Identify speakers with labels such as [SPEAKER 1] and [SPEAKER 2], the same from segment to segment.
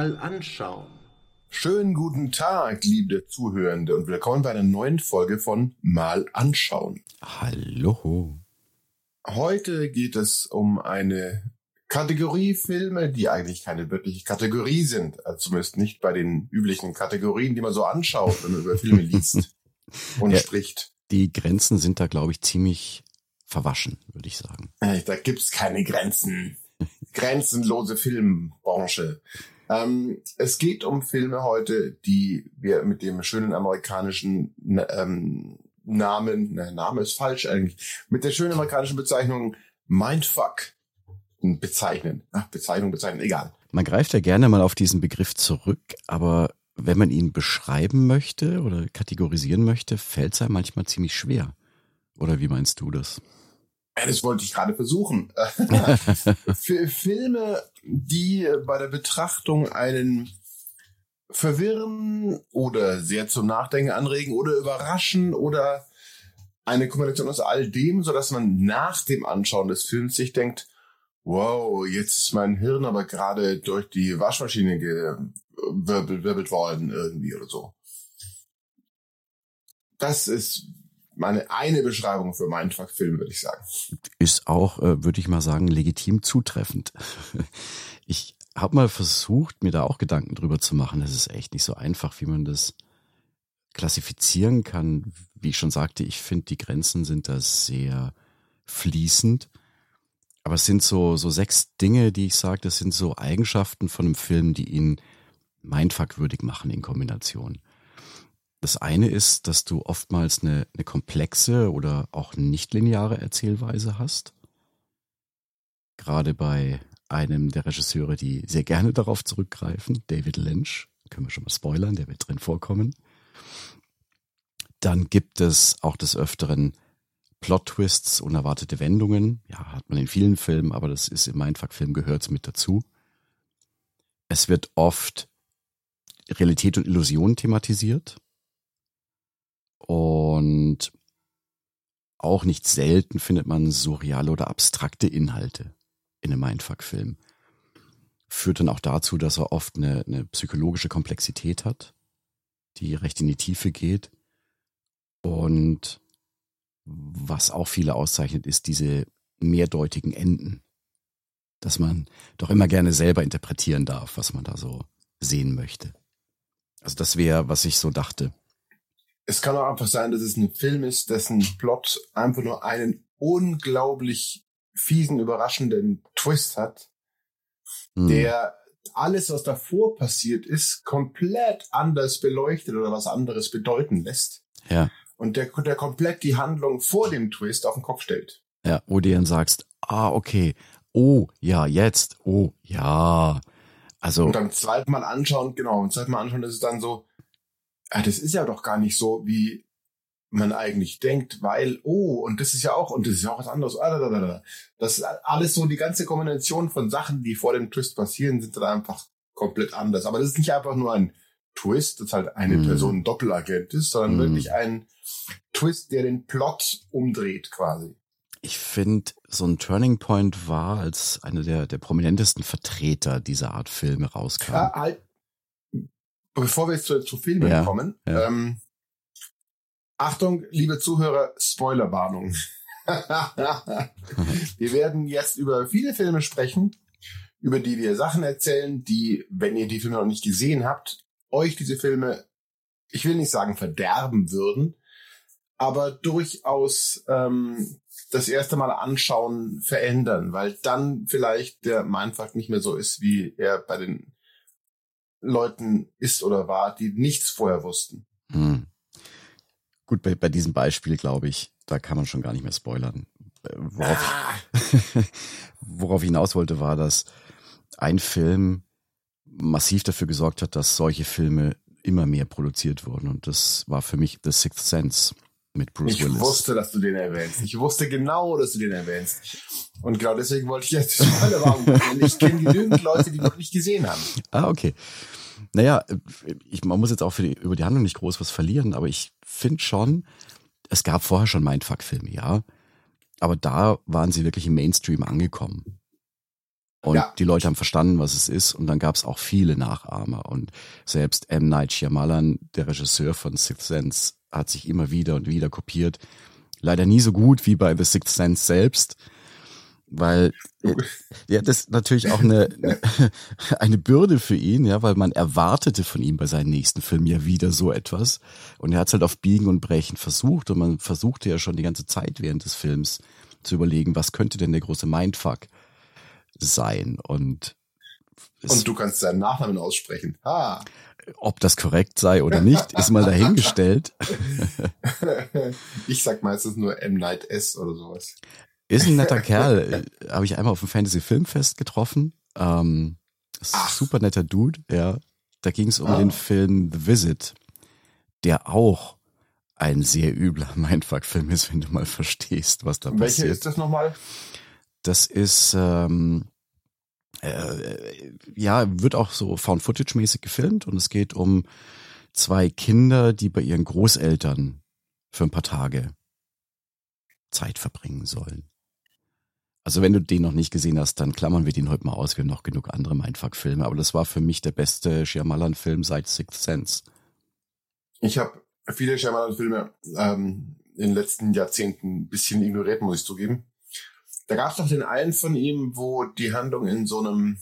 [SPEAKER 1] mal anschauen.
[SPEAKER 2] Schönen guten Tag, liebe Zuhörende, und willkommen bei einer neuen Folge von Mal anschauen.
[SPEAKER 3] Hallo.
[SPEAKER 2] Heute geht es um eine Kategorie Filme, die eigentlich keine wirkliche Kategorie sind, also zumindest nicht bei den üblichen Kategorien, die man so anschaut, wenn man über Filme liest und
[SPEAKER 3] Ja.
[SPEAKER 2] spricht.
[SPEAKER 3] Die Grenzen sind da, glaube ich, ziemlich verwaschen, würde ich sagen.
[SPEAKER 2] Äh, Da gibt's keine Grenzen. Grenzenlose Filmbranche. Ähm, es geht um Filme heute, die wir mit dem schönen amerikanischen n- ähm, Namen, na, Name ist falsch eigentlich, mit der schönen amerikanischen Bezeichnung Mindfuck bezeichnen. Ach, Bezeichnung, bezeichnen, egal.
[SPEAKER 3] Man greift ja gerne mal auf diesen Begriff zurück, aber wenn man ihn beschreiben möchte oder kategorisieren möchte, fällt es einem manchmal ziemlich schwer. Oder wie meinst du das?
[SPEAKER 2] Ja, Das wollte ich gerade versuchen. Für Filme, die bei der Betrachtung einen verwirren oder sehr zum Nachdenken anregen oder überraschen oder eine Kombination aus all dem, so dass man nach dem Anschauen des Films sich denkt, wow, jetzt ist mein Hirn aber gerade durch die Waschmaschine gewirbelt wirbelt worden irgendwie oder so. Das ist meine eine Beschreibung für Mindfuck-Film, würde ich sagen.
[SPEAKER 3] ist auch, äh, würde ich mal sagen, legitim zutreffend. Ich habe mal versucht, mir da auch Gedanken drüber zu machen. Das ist echt nicht so einfach, wie man das klassifizieren kann. Wie ich schon sagte, ich finde, die Grenzen sind da sehr fließend. Aber es sind so, so sechs Dinge, die ich sage, das sind so Eigenschaften von einem Film, die ihn mindfuckwürdig machen in Kombination. Das eine ist, dass du oftmals eine, eine komplexe oder auch nicht lineare Erzählweise hast. Gerade bei einem der Regisseure, die sehr gerne darauf zurückgreifen, David Lynch, können wir schon mal spoilern, der wird drin vorkommen. Dann gibt es auch des Öfteren Plot-Twists, unerwartete Wendungen. Ja, hat man in vielen Filmen, aber das ist im Mindfuck-Film gehört mit dazu. Es wird oft Realität und Illusion thematisiert. Und auch nicht selten findet man surreale oder abstrakte Inhalte in einem Mindfuck-Film. Führt dann auch dazu, dass er oft eine, eine psychologische Komplexität hat, die recht in die Tiefe geht. Und was auch viele auszeichnet, ist diese mehrdeutigen Enden. Dass man doch immer gerne selber interpretieren darf, was man da so sehen möchte. Also das wäre, was ich so dachte.
[SPEAKER 2] Es kann auch einfach sein, dass es ein Film ist, dessen Plot einfach nur einen unglaublich fiesen, überraschenden Twist hat,
[SPEAKER 3] Hm.
[SPEAKER 2] der alles, was davor passiert ist, komplett anders beleuchtet oder was anderes bedeuten lässt.
[SPEAKER 3] Ja,
[SPEAKER 2] Und der, der komplett die Handlung vor dem Twist auf den Kopf stellt.
[SPEAKER 3] ja, wo du dann sagst, ah, okay, oh, ja, jetzt, oh, ja. Also,
[SPEAKER 2] Und beim zweiten Mal anschauen, genau, beim zweiten Mal anschauen, ist es dann so, ah, das ist ja doch gar nicht so, wie man eigentlich denkt, weil, oh, und das ist ja auch, und das ist ja auch was anderes. ah, da, da, da, da. Das ist alles so, die ganze Kombination von Sachen, die vor dem Twist passieren, sind dann einfach komplett anders. Aber das ist nicht einfach nur ein Twist, dass halt eine
[SPEAKER 3] Mhm.
[SPEAKER 2] Person ein Doppelagent ist, sondern
[SPEAKER 3] Mhm.
[SPEAKER 2] wirklich ein Twist, der den Plot umdreht quasi.
[SPEAKER 3] ich finde, so ein Turning Point war, als einer der, der prominentesten Vertreter dieser Art Filme rauskam.
[SPEAKER 2] Ja, halt, bevor wir jetzt zu, zu Filmen
[SPEAKER 3] Ja,
[SPEAKER 2] kommen,
[SPEAKER 3] ja.
[SPEAKER 2] Ähm, Achtung, liebe Zuhörer, Spoilerwarnung. wir werden jetzt über viele Filme sprechen, über die wir Sachen erzählen, die, wenn ihr die Filme noch nicht gesehen habt, euch diese Filme, ich will nicht sagen verderben würden, aber durchaus ähm, das erste Mal anschauen verändern, weil dann vielleicht der Mindfuck nicht mehr so ist, wie er bei den Leuten ist oder war, die nichts vorher wussten.
[SPEAKER 3] Hm. Gut, bei, bei diesem Beispiel, glaube ich, da kann man schon gar nicht mehr spoilern. Äh, worauf, ah. worauf ich hinaus wollte, war, dass ein Film massiv dafür gesorgt hat, dass solche Filme immer mehr produziert wurden. Und das war für mich The Sixth Sense mit Bruce
[SPEAKER 2] ich
[SPEAKER 3] Willis.
[SPEAKER 2] Ich wusste, dass du den erwähnst. Ich wusste genau, dass du den erwähnst. Und genau deswegen wollte ich jetzt alle Warnung machen. Ich kenne genügend Leute, die noch nicht gesehen haben.
[SPEAKER 3] Ah, okay. Naja, ich, man muss jetzt auch für die, über die Handlung nicht groß was verlieren, aber ich finde schon, es gab vorher schon Mindfuck-Filme, ja. Aber da waren sie wirklich im Mainstream angekommen. Und ja. die Leute haben verstanden, was es ist. Und dann gab es auch viele Nachahmer. Und selbst M. Night Shyamalan, der Regisseur von Sixth Sense, hat sich immer wieder und wieder kopiert. Leider nie so gut wie bei The Sixth Sense selbst, weil ja das natürlich auch eine eine Bürde für ihn, ja, weil man erwartete von ihm bei seinen nächsten Filmen ja wieder so etwas. Und er hat es halt auf Biegen und Brechen versucht und man versuchte ja schon die ganze Zeit während des Films zu überlegen, was könnte denn der große Mindfuck sein? Und
[SPEAKER 2] und du kannst seinen Nachnamen aussprechen. Ah.
[SPEAKER 3] Ob das korrekt sei oder nicht, ist mal dahingestellt.
[SPEAKER 2] ich sag meistens nur M. Night S oder sowas.
[SPEAKER 3] Ist ein netter Kerl. Habe ich einmal auf dem Fantasy Filmfest getroffen. Ähm, super netter Dude, ja. Da ging es um ah. den Film The Visit, der auch ein sehr übler Mindfuck-Film ist, wenn du mal verstehst, was da
[SPEAKER 2] Welche
[SPEAKER 3] passiert.
[SPEAKER 2] Welcher ist das nochmal?
[SPEAKER 3] Das ist ähm, äh, ja, wird auch so Found-Footage-mäßig gefilmt und es geht um zwei Kinder, die bei ihren Großeltern für ein paar Tage Zeit verbringen sollen. Also wenn du den noch nicht gesehen hast, dann klammern wir den heute mal aus. Wir haben noch genug andere Mindfuck-Filme, aber das war für mich der beste Shyamalan-Film seit Sixth Sense.
[SPEAKER 2] Ich habe viele Shyamalan-Filme ähm, in den letzten Jahrzehnten ein bisschen ignoriert, muss ich zugeben. Da gab es doch den einen von ihm, wo die Handlung in so einem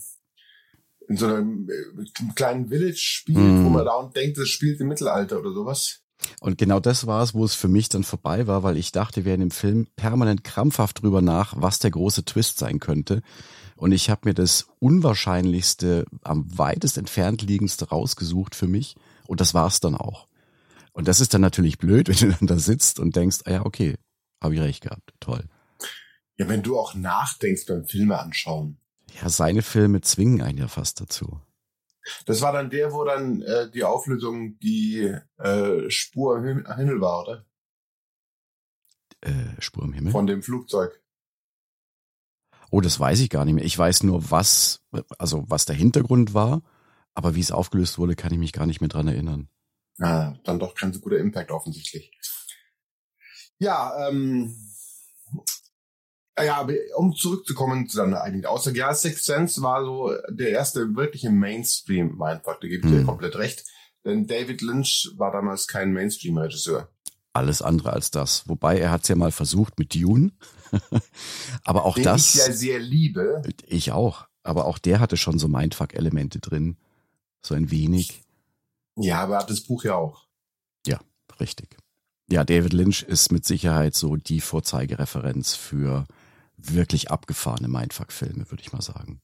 [SPEAKER 2] in so einem äh, kleinen Village spielt, mm. wo man da und denkt, es spielt im Mittelalter oder sowas.
[SPEAKER 3] Und genau das war es, wo es für mich dann vorbei war, weil ich dachte, wir in dem Film permanent krampfhaft drüber nach, was der große Twist sein könnte. Und ich habe mir das Unwahrscheinlichste, am weitest entfernt liegendste rausgesucht für mich. Und das war's dann auch. Und das ist dann natürlich blöd, wenn du dann da sitzt und denkst, ah ja, okay, habe ich recht gehabt, toll.
[SPEAKER 2] Ja, wenn du auch nachdenkst beim Filme anschauen.
[SPEAKER 3] Ja, seine Filme zwingen einen ja fast dazu.
[SPEAKER 2] Das war dann der, wo dann äh, die Auflösung die äh, Spur am Himmel war, oder?
[SPEAKER 3] Äh, Spur im Himmel?
[SPEAKER 2] Von dem Flugzeug.
[SPEAKER 3] Oh, das weiß ich gar nicht mehr. Ich weiß nur, was, also was der Hintergrund war, aber wie es aufgelöst wurde, kann ich mich gar nicht mehr dran erinnern.
[SPEAKER 2] Ah, dann doch kein so guter Impact offensichtlich. Ja, ähm, ja, um zurückzukommen zu deiner eigentlichen Aussage, ja, Sixth Sense war so der erste wirkliche Mainstream-Mindfuck, da gebe ich dir hm. komplett recht. Denn David Lynch war damals kein Mainstream-Regisseur.
[SPEAKER 3] Alles andere als das. Wobei er hat es ja mal versucht mit Dune. aber auch
[SPEAKER 2] Den
[SPEAKER 3] das.
[SPEAKER 2] Ich ja sehr liebe.
[SPEAKER 3] Ich auch. Aber auch der hatte schon so Mindfuck-Elemente drin. So ein wenig.
[SPEAKER 2] Ja, aber er hat das Buch ja auch.
[SPEAKER 3] Ja, richtig. Ja, David Lynch ist mit Sicherheit so die Vorzeigereferenz für wirklich abgefahrene Mindfuck-Filme, würde ich mal sagen.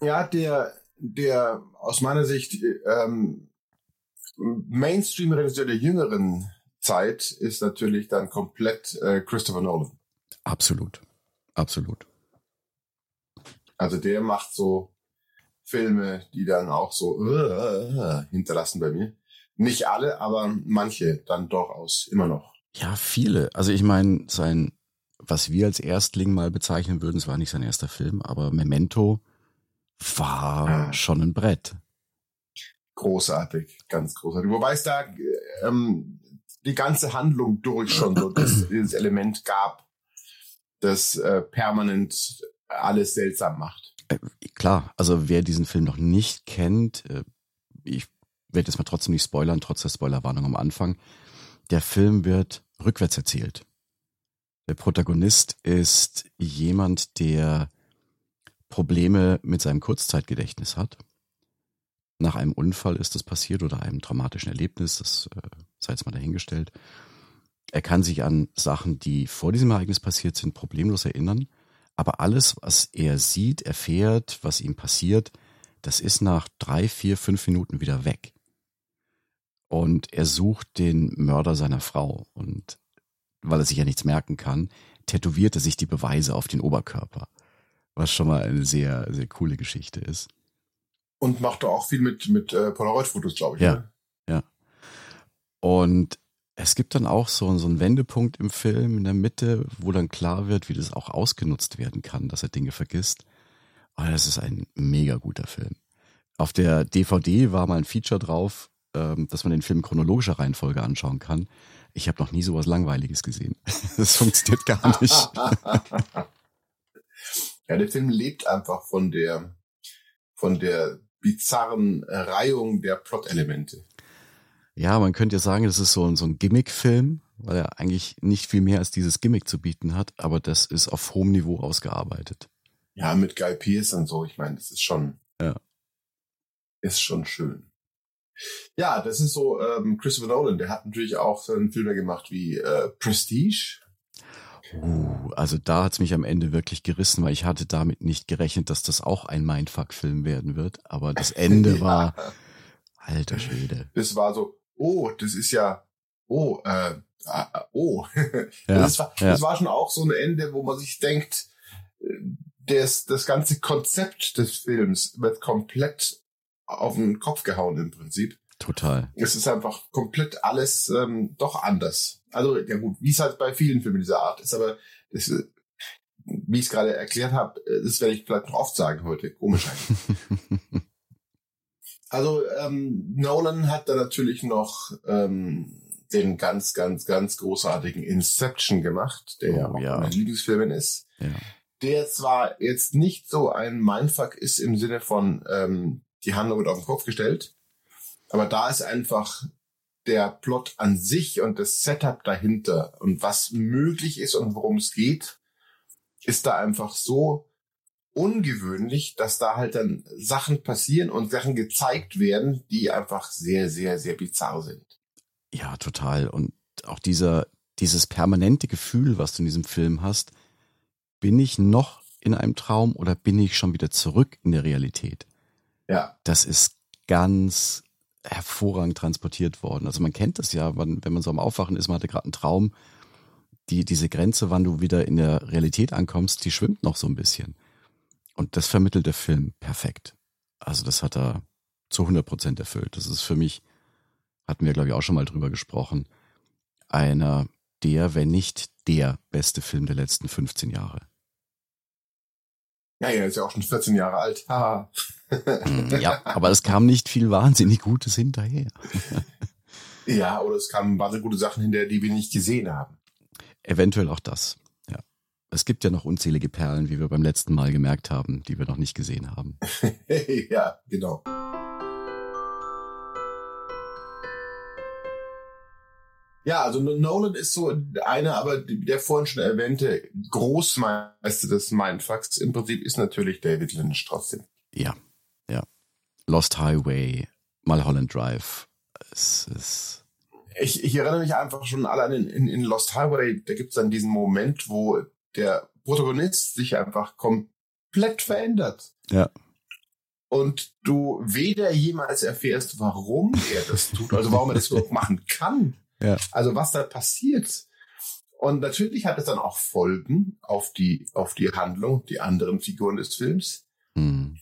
[SPEAKER 2] Ja, der, der aus meiner Sicht ähm, Mainstream-Regisseur der jüngeren Zeit ist natürlich dann komplett äh, Christopher Nolan.
[SPEAKER 3] Absolut. Absolut.
[SPEAKER 2] Also der macht so Filme, die dann auch so uh, hinterlassen bei mir. Nicht alle, aber manche dann durchaus immer noch.
[SPEAKER 3] Ja, viele. Also ich meine, sein, was wir als Erstling mal bezeichnen würden, es war nicht sein erster Film, aber Memento war ah. schon ein Brett.
[SPEAKER 2] Großartig, ganz großartig. Wobei es da ähm, die ganze Handlung durch schon so das, dieses Element gab, das äh, permanent alles seltsam macht.
[SPEAKER 3] Äh, klar, also wer diesen Film noch nicht kennt, äh, ich werde jetzt mal trotzdem nicht spoilern, trotz der Spoilerwarnung am Anfang. Der Film wird rückwärts erzählt. Der Protagonist ist jemand, der Probleme mit seinem Kurzzeitgedächtnis hat. Nach einem Unfall ist das passiert oder einem traumatischen Erlebnis, das äh, sei jetzt mal dahingestellt. Er kann sich an Sachen, die vor diesem Ereignis passiert sind, problemlos erinnern. Aber alles, was er sieht, erfährt, was ihm passiert, das ist nach drei, vier, fünf Minuten wieder weg. Und er sucht den Mörder seiner Frau. Und weil er sich ja nichts merken kann, tätowiert er sich die Beweise auf den Oberkörper. Was schon mal eine sehr, sehr coole Geschichte ist.
[SPEAKER 2] Und macht auch viel mit, mit äh, Polaroid-Fotos, glaube ich.
[SPEAKER 3] Ja,
[SPEAKER 2] ne?
[SPEAKER 3] ja. Und es gibt dann auch so, so einen Wendepunkt im Film in der Mitte, wo dann klar wird, wie das auch ausgenutzt werden kann, dass er Dinge vergisst. Aber das ist ein mega guter Film. Auf der DVD war mal ein Feature drauf, ähm, dass man den Film in chronologischer Reihenfolge anschauen kann. Ich habe noch nie sowas Langweiliges gesehen. Das funktioniert gar nicht.
[SPEAKER 2] ja, der Film lebt einfach von der, von der bizarren Reihung der Plot-Elemente.
[SPEAKER 3] Ja, man könnte ja sagen, das ist so, ein so ein Gimmick-Film, weil er eigentlich nicht viel mehr als dieses Gimmick zu bieten hat, aber das ist auf hohem Niveau ausgearbeitet.
[SPEAKER 2] Ja, mit Guy Pearce und so, ich meine, das ist schon,
[SPEAKER 3] Ja.
[SPEAKER 2] ist schon schön. Ja, das ist so, ähm, Christopher Nolan, der hat natürlich auch so einen Filme gemacht wie äh, Prestige.
[SPEAKER 3] Uh, also da hat's mich am Ende wirklich gerissen, weil ich hatte damit nicht gerechnet, dass das auch ein Mindfuck-Film werden wird. Aber das Ende war, alter Schwede.
[SPEAKER 2] Das war so, oh, das ist ja, oh, äh, ah, oh.
[SPEAKER 3] Ja,
[SPEAKER 2] das, war,
[SPEAKER 3] ja.
[SPEAKER 2] das war schon auch so ein Ende, wo man sich denkt, äh, das, das ganze Konzept des Films wird komplett auf den Kopf gehauen im Prinzip.
[SPEAKER 3] Total.
[SPEAKER 2] Es ist einfach komplett alles ähm, doch anders. Also, ja gut, wie es halt bei vielen Filmen dieser Art ist, aber das, äh, wie ich es gerade erklärt habe, äh, das werde ich vielleicht noch oft sagen heute. Komisch eigentlich. Also ähm, Nolan hat da natürlich noch ähm, den ganz, ganz, ganz großartigen Inception gemacht, der ja
[SPEAKER 3] Oh,
[SPEAKER 2] auch
[SPEAKER 3] ja.
[SPEAKER 2] mein Lieblingsfilm ist.
[SPEAKER 3] Ja.
[SPEAKER 2] Der zwar jetzt nicht so ein Mindfuck ist im Sinne von ähm, die Handlung wird auf den Kopf gestellt, aber da ist einfach der Plot an sich und das Setup dahinter und was möglich ist und worum es geht, ist da einfach so ungewöhnlich, dass da halt dann Sachen passieren und Sachen gezeigt werden, die einfach sehr, sehr, sehr bizarr sind.
[SPEAKER 3] Ja, total. Und auch dieser, dieses permanente Gefühl, was du in diesem Film hast, bin ich noch in einem Traum oder bin ich schon wieder zurück in der Realität?
[SPEAKER 2] Ja,
[SPEAKER 3] Das ist ganz hervorragend transportiert worden. Also man kennt das ja, wenn wenn man so am Aufwachen ist, man hatte gerade einen Traum, die, diese Grenze, wann du wieder in der Realität ankommst, die schwimmt noch so ein bisschen. Und das vermittelt der Film perfekt. Also das hat er zu 100 Prozent erfüllt. Das ist für mich, hatten wir glaube ich auch schon mal drüber gesprochen, einer der, wenn nicht der beste Film der letzten 15 Jahre.
[SPEAKER 2] Ja, er ist ja auch schon 14 Jahre alt. Haha.
[SPEAKER 3] Mm, Ja, aber es kam nicht viel wahnsinnig Gutes hinterher.
[SPEAKER 2] ja, oder es kamen wahnsinnig gute Sachen hinterher, die wir nicht gesehen haben.
[SPEAKER 3] Eventuell auch das. Ja. Es gibt ja noch unzählige Perlen, wie wir beim letzten Mal gemerkt haben, die wir noch nicht gesehen haben.
[SPEAKER 2] ja, genau. Ja, also Nolan ist so einer, aber der vorhin schon erwähnte Großmeister des Mindfucks im Prinzip ist natürlich David Lynch trotzdem.
[SPEAKER 3] Ja, ja. Lost Highway, Mulholland Drive. Es ist,
[SPEAKER 2] Ich, ich erinnere mich einfach schon allein in, in, in Lost Highway, da gibt's dann diesen Moment, wo der Protagonist sich einfach komplett verändert.
[SPEAKER 3] ja,
[SPEAKER 2] Und du weder jemals erfährst, warum er das tut, also warum er das überhaupt machen kann.
[SPEAKER 3] Ja.
[SPEAKER 2] Also was da passiert. Und natürlich hat es dann auch Folgen auf die, auf die Handlung, die anderen Figuren des Films.
[SPEAKER 3] hm,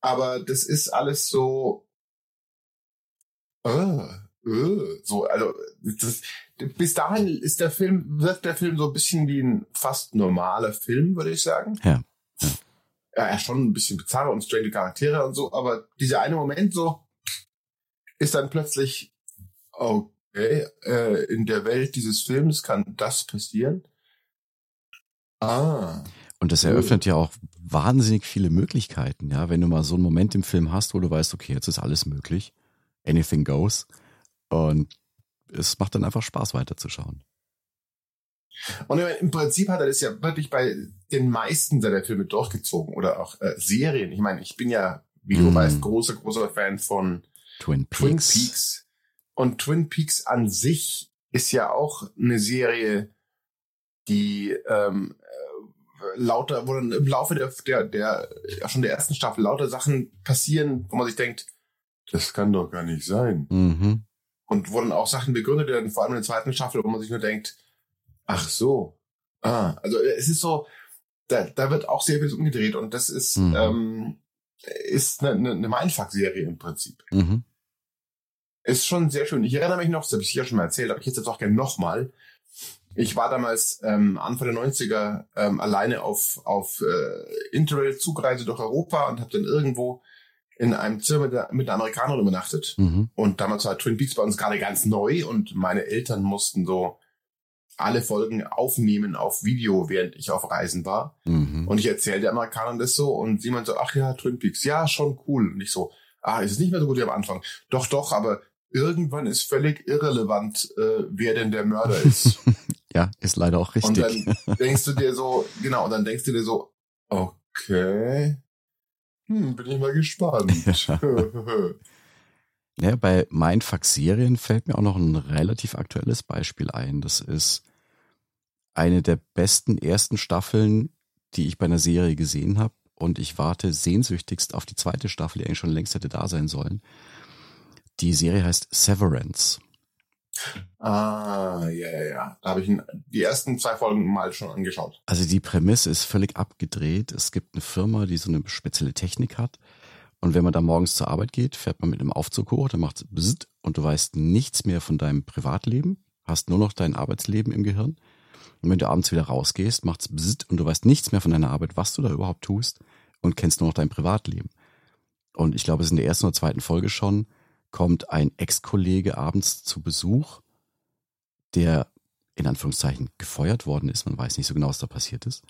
[SPEAKER 2] Aber das ist alles so, äh, äh, so, also, das, bis dahin ist der Film, wirkt der Film so ein bisschen wie ein fast normaler Film, würde ich sagen.
[SPEAKER 3] Ja, ja.
[SPEAKER 2] Ja, schon ein bisschen bizarre und strange Charaktere und so, aber dieser eine Moment so ist dann plötzlich, okay, äh, in der Welt dieses Films kann das passieren. Ah.
[SPEAKER 3] Und das eröffnet ja auch wahnsinnig viele Möglichkeiten, ja. Wenn du mal so einen Moment im Film hast, wo du weißt, okay, jetzt ist alles möglich. Anything goes. Und es macht dann einfach Spaß weiterzuschauen.
[SPEAKER 2] Und im Prinzip hat er das ja wirklich bei den meisten seiner Filme durchgezogen oder auch äh, Serien. Ich meine, ich bin ja, wie du
[SPEAKER 3] Mm.
[SPEAKER 2] weißt, großer, großer Fan von
[SPEAKER 3] Twin Peaks.
[SPEAKER 2] Twin Peaks. Und Twin Peaks an sich ist ja auch eine Serie, die ähm, äh, lauter, wo dann im Laufe der, der, der, schon der ersten Staffel lauter Sachen passieren, wo man sich denkt, das kann doch gar nicht sein.
[SPEAKER 3] Mhm.
[SPEAKER 2] und wurden auch Sachen begründet, dann vor allem in der zweiten Staffel, wo man sich nur denkt, ach so. Ah, also es ist so, da, da wird auch sehr viel umgedreht und das ist,
[SPEAKER 3] Mhm.
[SPEAKER 2] ähm, ist eine, eine Mindfuck-Serie im Prinzip.
[SPEAKER 3] Mhm.
[SPEAKER 2] Ist schon sehr schön. Ich erinnere mich noch, das habe ich hier schon mal erzählt, aber ich jetzt jetzt auch gerne nochmal. Ich war damals ähm, Anfang der 90er ähm, alleine auf, auf äh, Interrail-Zugreise durch Europa und habe dann irgendwo in einem Zimmer mit, der, mit einer Amerikanerin übernachtet.
[SPEAKER 3] Mhm.
[SPEAKER 2] Und damals war Twin Peaks bei uns gerade ganz neu und meine Eltern mussten so alle Folgen aufnehmen auf Video, während ich auf Reisen war.
[SPEAKER 3] Mhm.
[SPEAKER 2] Und ich erzählte der Amerikanerin das so und sie meinte so, ach ja, Twin Peaks, ja, schon cool. Und ich so, ah, ist es nicht mehr so gut wie am Anfang. Doch, doch, aber irgendwann ist völlig irrelevant, äh, wer denn der Mörder ist.
[SPEAKER 3] Ja, ist leider auch
[SPEAKER 2] und
[SPEAKER 3] richtig.
[SPEAKER 2] dann denkst du dir so, genau, und dann denkst du dir so, okay, hm, bin ich mal gespannt.
[SPEAKER 3] Ja, bei Mindfuck-Serien fällt mir auch noch ein relativ aktuelles Beispiel ein. Das ist eine der besten ersten Staffeln, die ich bei einer Serie gesehen habe. Und ich warte sehnsüchtigst auf die zweite Staffel, die eigentlich schon längst hätte da sein sollen. Die Serie heißt Severance.
[SPEAKER 2] ah, ja, ja, ja. Da habe ich die ersten zwei Folgen mal schon angeschaut.
[SPEAKER 3] Also die Prämisse ist völlig abgedreht. Es gibt eine Firma, die so eine spezielle Technik hat. Und wenn man da morgens zur Arbeit geht, fährt man mit einem Aufzug hoch, dann macht's bzzzt und du weißt nichts mehr von deinem Privatleben, hast nur noch dein Arbeitsleben im Gehirn. Und wenn du abends wieder rausgehst, macht's bzzzt und du weißt nichts mehr von deiner Arbeit, was du da überhaupt tust und kennst nur noch dein Privatleben. Und ich glaube, es ist in der ersten oder zweiten Folge schon, kommt ein Ex-Kollege abends zu Besuch, der in Anführungszeichen gefeuert worden ist, man weiß nicht so genau, was da passiert ist,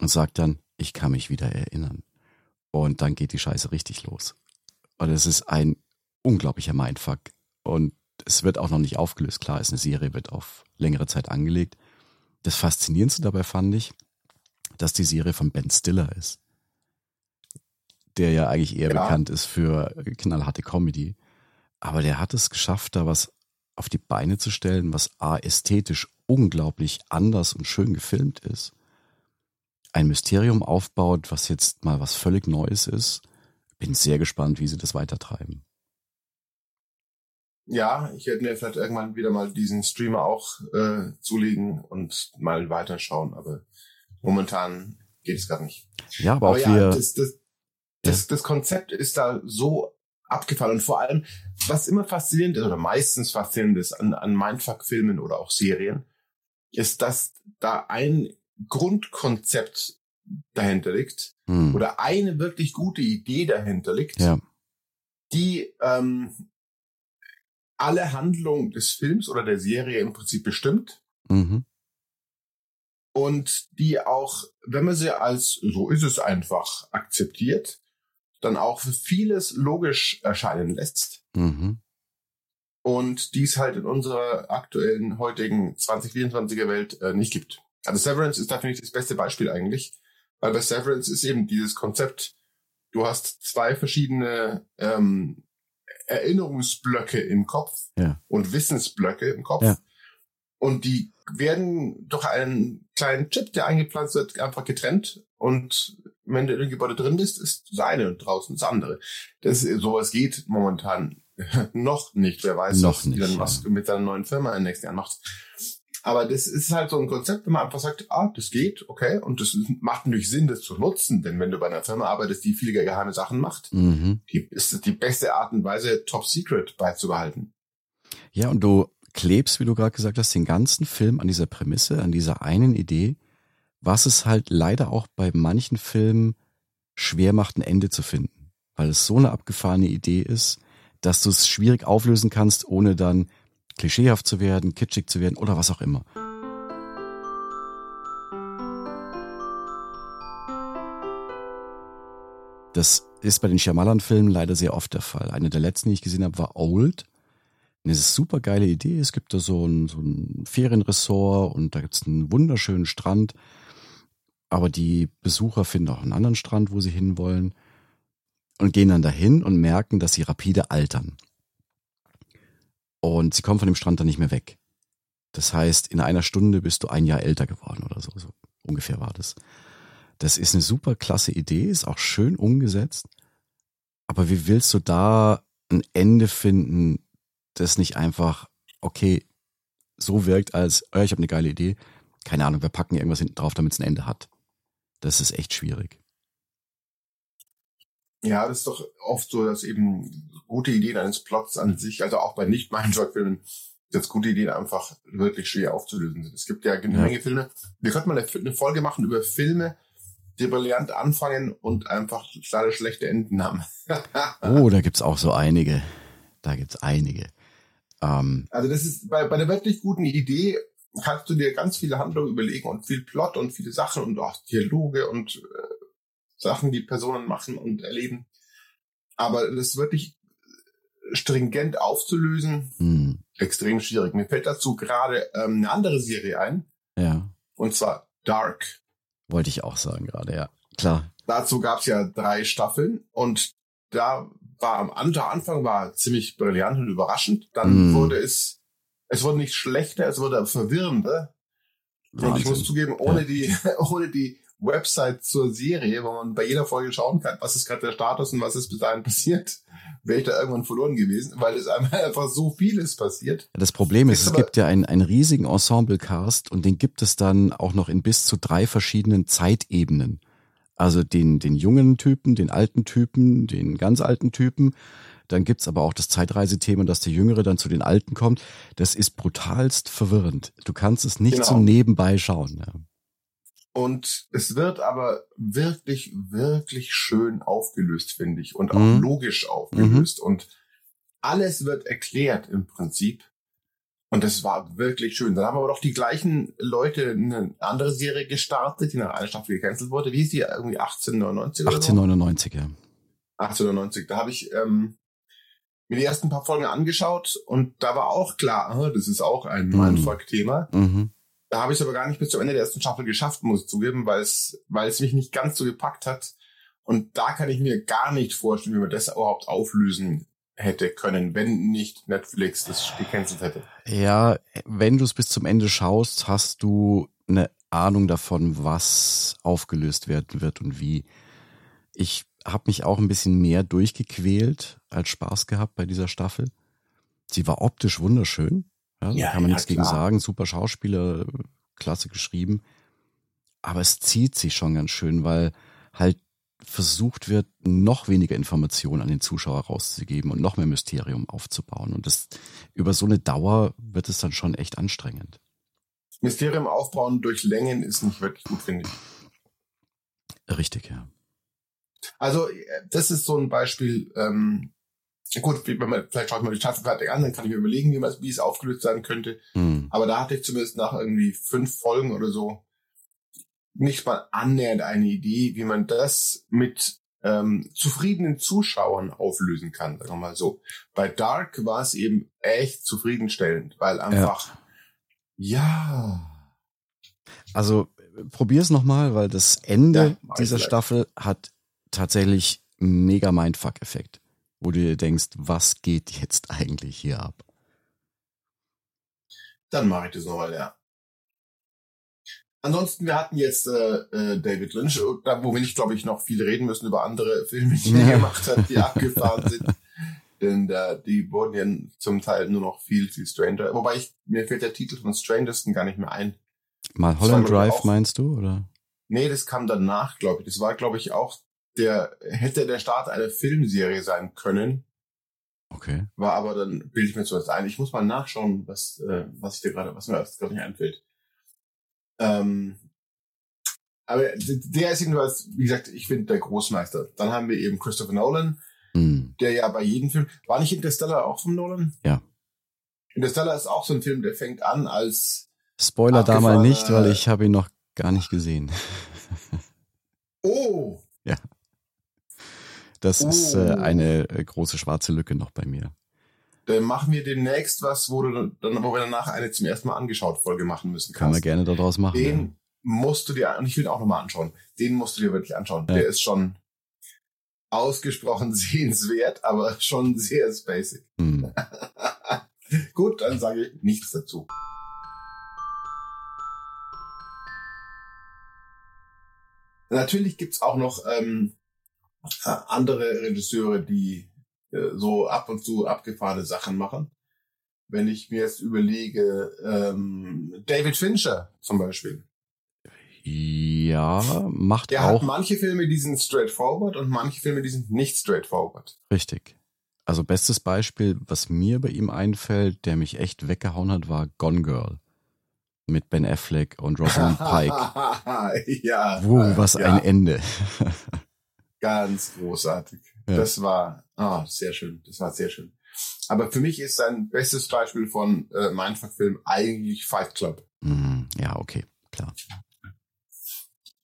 [SPEAKER 3] und sagt dann, ich kann mich wieder erinnern. Und dann geht die Scheiße richtig los. Und es ist ein unglaublicher Mindfuck. Und es wird auch noch nicht aufgelöst. Klar, ist eine Serie, wird auf längere Zeit angelegt. Das Faszinierendste dabei fand ich, dass die Serie von Ben Stiller ist. Der ja eigentlich eher
[SPEAKER 2] Ja.
[SPEAKER 3] bekannt ist für knallharte Comedy. Aber der hat es geschafft, da was auf die Beine zu stellen, was A, ästhetisch unglaublich anders und schön gefilmt ist. Ein Mysterium aufbaut, was jetzt mal was völlig Neues ist. Bin sehr gespannt, wie sie das weitertreiben.
[SPEAKER 2] Ja, ich werde mir vielleicht irgendwann wieder mal diesen Streamer auch äh, zulegen und mal weiterschauen, aber momentan geht es gerade nicht.
[SPEAKER 3] Ja, aber, auch
[SPEAKER 2] ja,
[SPEAKER 3] wir.
[SPEAKER 2] das, das, das, das Konzept ist da so abgefallen. Und vor allem, was immer faszinierend ist oder meistens faszinierend ist an, an Mindfuck-Filmen oder auch Serien, ist, dass da ein Grundkonzept dahinter liegt
[SPEAKER 3] hm,
[SPEAKER 2] oder eine wirklich gute Idee dahinter liegt,
[SPEAKER 3] ja,
[SPEAKER 2] die ähm, alle Handlung des Films oder der Serie im Prinzip bestimmt.
[SPEAKER 3] Mhm,
[SPEAKER 2] und die auch, wenn man sie als so ist es einfach akzeptiert, dann auch für vieles logisch erscheinen lässt
[SPEAKER 3] mhm,
[SPEAKER 2] und dies halt in unserer aktuellen heutigen 2024er Welt äh, nicht gibt. Also Severance ist da finde ich das beste Beispiel eigentlich, weil bei Severance ist eben dieses Konzept, du hast zwei verschiedene ähm, Erinnerungsblöcke im Kopf
[SPEAKER 3] Ja.
[SPEAKER 2] und Wissensblöcke im Kopf.
[SPEAKER 3] Ja.
[SPEAKER 2] Und die werden durch einen kleinen Chip, der eingepflanzt wird, einfach getrennt. Und wenn du in dem Gebäude drin bist, ist das eine und draußen das andere. Das, sowas geht momentan noch nicht. Wer weiß,
[SPEAKER 3] Noch
[SPEAKER 2] was,
[SPEAKER 3] nicht,
[SPEAKER 2] dann
[SPEAKER 3] ja.
[SPEAKER 2] was du mit deiner neuen Firma in den nächsten Jahren machst. Aber das ist halt so ein Konzept, wenn man einfach sagt, ah, das geht, okay. Und das macht natürlich Sinn, das zu nutzen. Denn wenn du bei einer Firma arbeitest, die viele geheime Sachen macht,
[SPEAKER 3] mhm.
[SPEAKER 2] die ist es die beste Art und Weise, Top Secret beizubehalten.
[SPEAKER 3] Ja, und du klebst, wie du gerade gesagt hast, den ganzen Film an dieser Prämisse, an dieser einen Idee, was es halt leider auch bei manchen Filmen schwer macht, ein Ende zu finden. Weil es so eine abgefahrene Idee ist, dass du es schwierig auflösen kannst, ohne dann klischeehaft zu werden, kitschig zu werden oder was auch immer. Das ist bei den Shyamalan-Filmen leider sehr oft der Fall. Eine der letzten, die ich gesehen habe, war Old. Eine super geile Idee. Es gibt da so ein, so ein Ferienressort und da gibt's einen wunderschönen Strand. Aber die Besucher finden auch einen anderen Strand, wo sie hinwollen und gehen dann dahin und merken, dass sie rapide altern. Und sie kommen von dem Strand dann nicht mehr weg. Das heißt, in einer Stunde bist du ein Jahr älter geworden oder so. So ungefähr war das. Das ist eine super klasse Idee, ist auch schön umgesetzt. Aber wie willst du da ein Ende finden, das nicht einfach, okay, so wirkt als, äh, ich habe eine geile Idee. Keine Ahnung, wir packen irgendwas hinten drauf, damit es ein Ende hat. Das ist echt schwierig.
[SPEAKER 2] Ja, das ist doch oft so, dass eben gute Ideen eines Plots an sich, also auch bei nicht meinen Filmen, dass gute Ideen einfach wirklich schwer aufzulösen sind. Es gibt ja eine Menge Filme. Wir könnten mal eine Folge machen über Filme, die brillant anfangen und einfach leider schlechte Enden haben.
[SPEAKER 3] oh, da gibt's auch so einige. Da gibt's einige.
[SPEAKER 2] Ähm, also das ist bei, bei der wirklich guten Idee kannst du dir ganz viele Handlungen überlegen und viel Plot und viele Sachen und auch Dialoge und äh, Sachen, die Personen machen und erleben. Aber das wirklich stringent aufzulösen, hm. extrem schwierig. Mir fällt dazu gerade ähm, eine andere Serie ein.
[SPEAKER 3] Ja.
[SPEAKER 2] Und zwar Dark.
[SPEAKER 3] Wollte ich auch sagen gerade, ja. Klar.
[SPEAKER 2] Dazu gab es ja drei Staffeln und da war am Anfang war ziemlich brillant und überraschend. Dann mm. wurde es, es wurde nicht schlechter, es wurde verwirrender. Wahnsinn. Und ich muss zugeben, ohne ja. die, ohne die Website zur Serie, wo man bei jeder Folge schauen kann, was ist gerade der Status und was ist bis dahin passiert, wäre ich da irgendwann verloren gewesen, weil es einfach so vieles passiert.
[SPEAKER 3] Das Problem ist, es gibt ja einen, einen riesigen Ensemble-Cast und den gibt es dann auch noch in bis zu drei verschiedenen Zeitebenen. Also den, den jungen Typen, den alten Typen, den ganz alten Typen. Dann gibt's aber auch das Zeitreisethema, dass der Jüngere dann zu den Alten kommt. Das ist brutalst verwirrend. Du kannst es nicht genau. so nebenbei schauen. Ja.
[SPEAKER 2] Und es wird aber wirklich, wirklich schön aufgelöst, finde ich. Und auch mhm. logisch aufgelöst. Mhm. Und alles wird erklärt im Prinzip. Und das war wirklich schön. Dann haben aber doch die gleichen Leute eine andere Serie gestartet, die nach einer Staffel gecancelt wurde. Wie ist die? Irgendwie 1899
[SPEAKER 3] oder 1899, so? ja.
[SPEAKER 2] 1899. Da habe ich ähm, mir die ersten paar Folgen angeschaut und da war auch klar, das ist auch ein mhm. Mindfuck-Thema. Mhm. Da habe ich es aber gar nicht bis zum Ende der ersten Staffel geschafft, muss ich zugeben, weil es, weil es mich nicht ganz so gepackt hat. Und da kann ich mir gar nicht vorstellen, wie man das überhaupt auflösen hätte können, wenn nicht Netflix das gecancelt hätte.
[SPEAKER 3] Ja, wenn du es bis zum Ende schaust, hast du eine Ahnung davon, was aufgelöst werden wird und wie. Ich habe mich auch ein bisschen mehr durchgequält als Spaß gehabt bei dieser Staffel. Sie war optisch wunderschön. Ja, ja kann man ja, nichts klar. gegen sagen. Super Schauspieler, klasse geschrieben. Aber es zieht sich schon ganz schön, weil halt versucht wird, noch weniger Informationen an den Zuschauer rauszugeben und noch mehr Mysterium aufzubauen. Und das über so eine Dauer wird es dann schon echt anstrengend.
[SPEAKER 2] Mysterium aufbauen durch Längen ist nicht wirklich gut, finde ich.
[SPEAKER 3] Richtig, ja.
[SPEAKER 2] Also, das ist so ein Beispiel, ähm, gut, wenn man, vielleicht schaue ich mal die Staffel fertig an, dann kann ich mir überlegen, wie, man, wie es aufgelöst sein könnte. Hm. Aber da hatte ich zumindest nach irgendwie fünf Folgen oder so nicht mal annähernd eine Idee, wie man das mit ähm, zufriedenen Zuschauern auflösen kann, sagen wir mal so. Bei Dark war es eben echt zufriedenstellend, weil einfach, ja. ja.
[SPEAKER 3] Also probier's nochmal, weil das Ende ja, dieser Staffel hat tatsächlich mega Mindfuck-Effekt, wo du dir denkst, was geht jetzt eigentlich hier ab?
[SPEAKER 2] Dann mache ich das nochmal, ja. Ansonsten, wir hatten jetzt äh, äh, David Lynch, da wo wir nicht, glaube ich, noch viel reden müssen über andere Filme, die er gemacht hat, die abgefahren sind. Denn da, die wurden ja zum Teil nur noch viel, viel stranger. Wobei ich, mir fällt der Titel von Strangersten gar nicht mehr ein.
[SPEAKER 3] Mal Holland Drive auch, meinst du, oder?
[SPEAKER 2] Nee, das kam danach, glaube ich. Das war, glaube ich, auch der, hätte der Start einer Filmserie sein können.
[SPEAKER 3] Okay.
[SPEAKER 2] War aber dann, bilde ich mir was ein. Ich muss mal nachschauen, was, äh, was ich dir gerade, was mir gerade nicht einfällt. Ähm, aber der ist jedenfalls, wie gesagt, ich finde der Großmeister. Dann haben wir eben Christopher Nolan, mhm. der ja bei jedem Film, war nicht Interstellar auch von Nolan?
[SPEAKER 3] Ja.
[SPEAKER 2] Interstellar ist auch so ein Film, der fängt an als
[SPEAKER 3] Spoiler da mal nicht, weil ich habe ihn noch gar nicht gesehen.
[SPEAKER 2] oh!
[SPEAKER 3] Ja. Das oh. ist äh, eine äh, große schwarze Lücke noch bei mir.
[SPEAKER 2] Dann machen wir demnächst was, wo, du dann, wo wir danach eine zum ersten Mal angeschaut Folge machen müssen.
[SPEAKER 3] Kann man gerne daraus machen.
[SPEAKER 2] Den ja. musst du dir, und ich will ihn auch nochmal anschauen, den musst du dir wirklich anschauen. Ja. Der ist schon ausgesprochen sehenswert, aber schon sehr spacig. Hm. Gut, dann sage ich nichts dazu. Natürlich gibt's auch noch ähm, andere Regisseure, die äh, so ab und zu abgefahrene Sachen machen. wenn ich mir jetzt überlege, ähm, David Fincher zum Beispiel.
[SPEAKER 3] Ja, macht
[SPEAKER 2] Der
[SPEAKER 3] auch
[SPEAKER 2] hat manche Filme, die sind straightforward und manche Filme, die sind nicht straightforward.
[SPEAKER 3] richtig. Also bestes Beispiel, was mir bei ihm einfällt, der mich echt weggehauen hat, war Gone Girl mit Ben Affleck und Rosalind Pike.
[SPEAKER 2] ja.
[SPEAKER 3] Wow, was
[SPEAKER 2] ja,
[SPEAKER 3] ein Ende.
[SPEAKER 2] Ganz großartig.
[SPEAKER 3] Ja.
[SPEAKER 2] Das war ah, sehr schön. Das war sehr schön. Aber für mich ist sein bestes Beispiel von äh, Mindfuck-Film eigentlich Fight Club.
[SPEAKER 3] Hm, ja, okay, klar.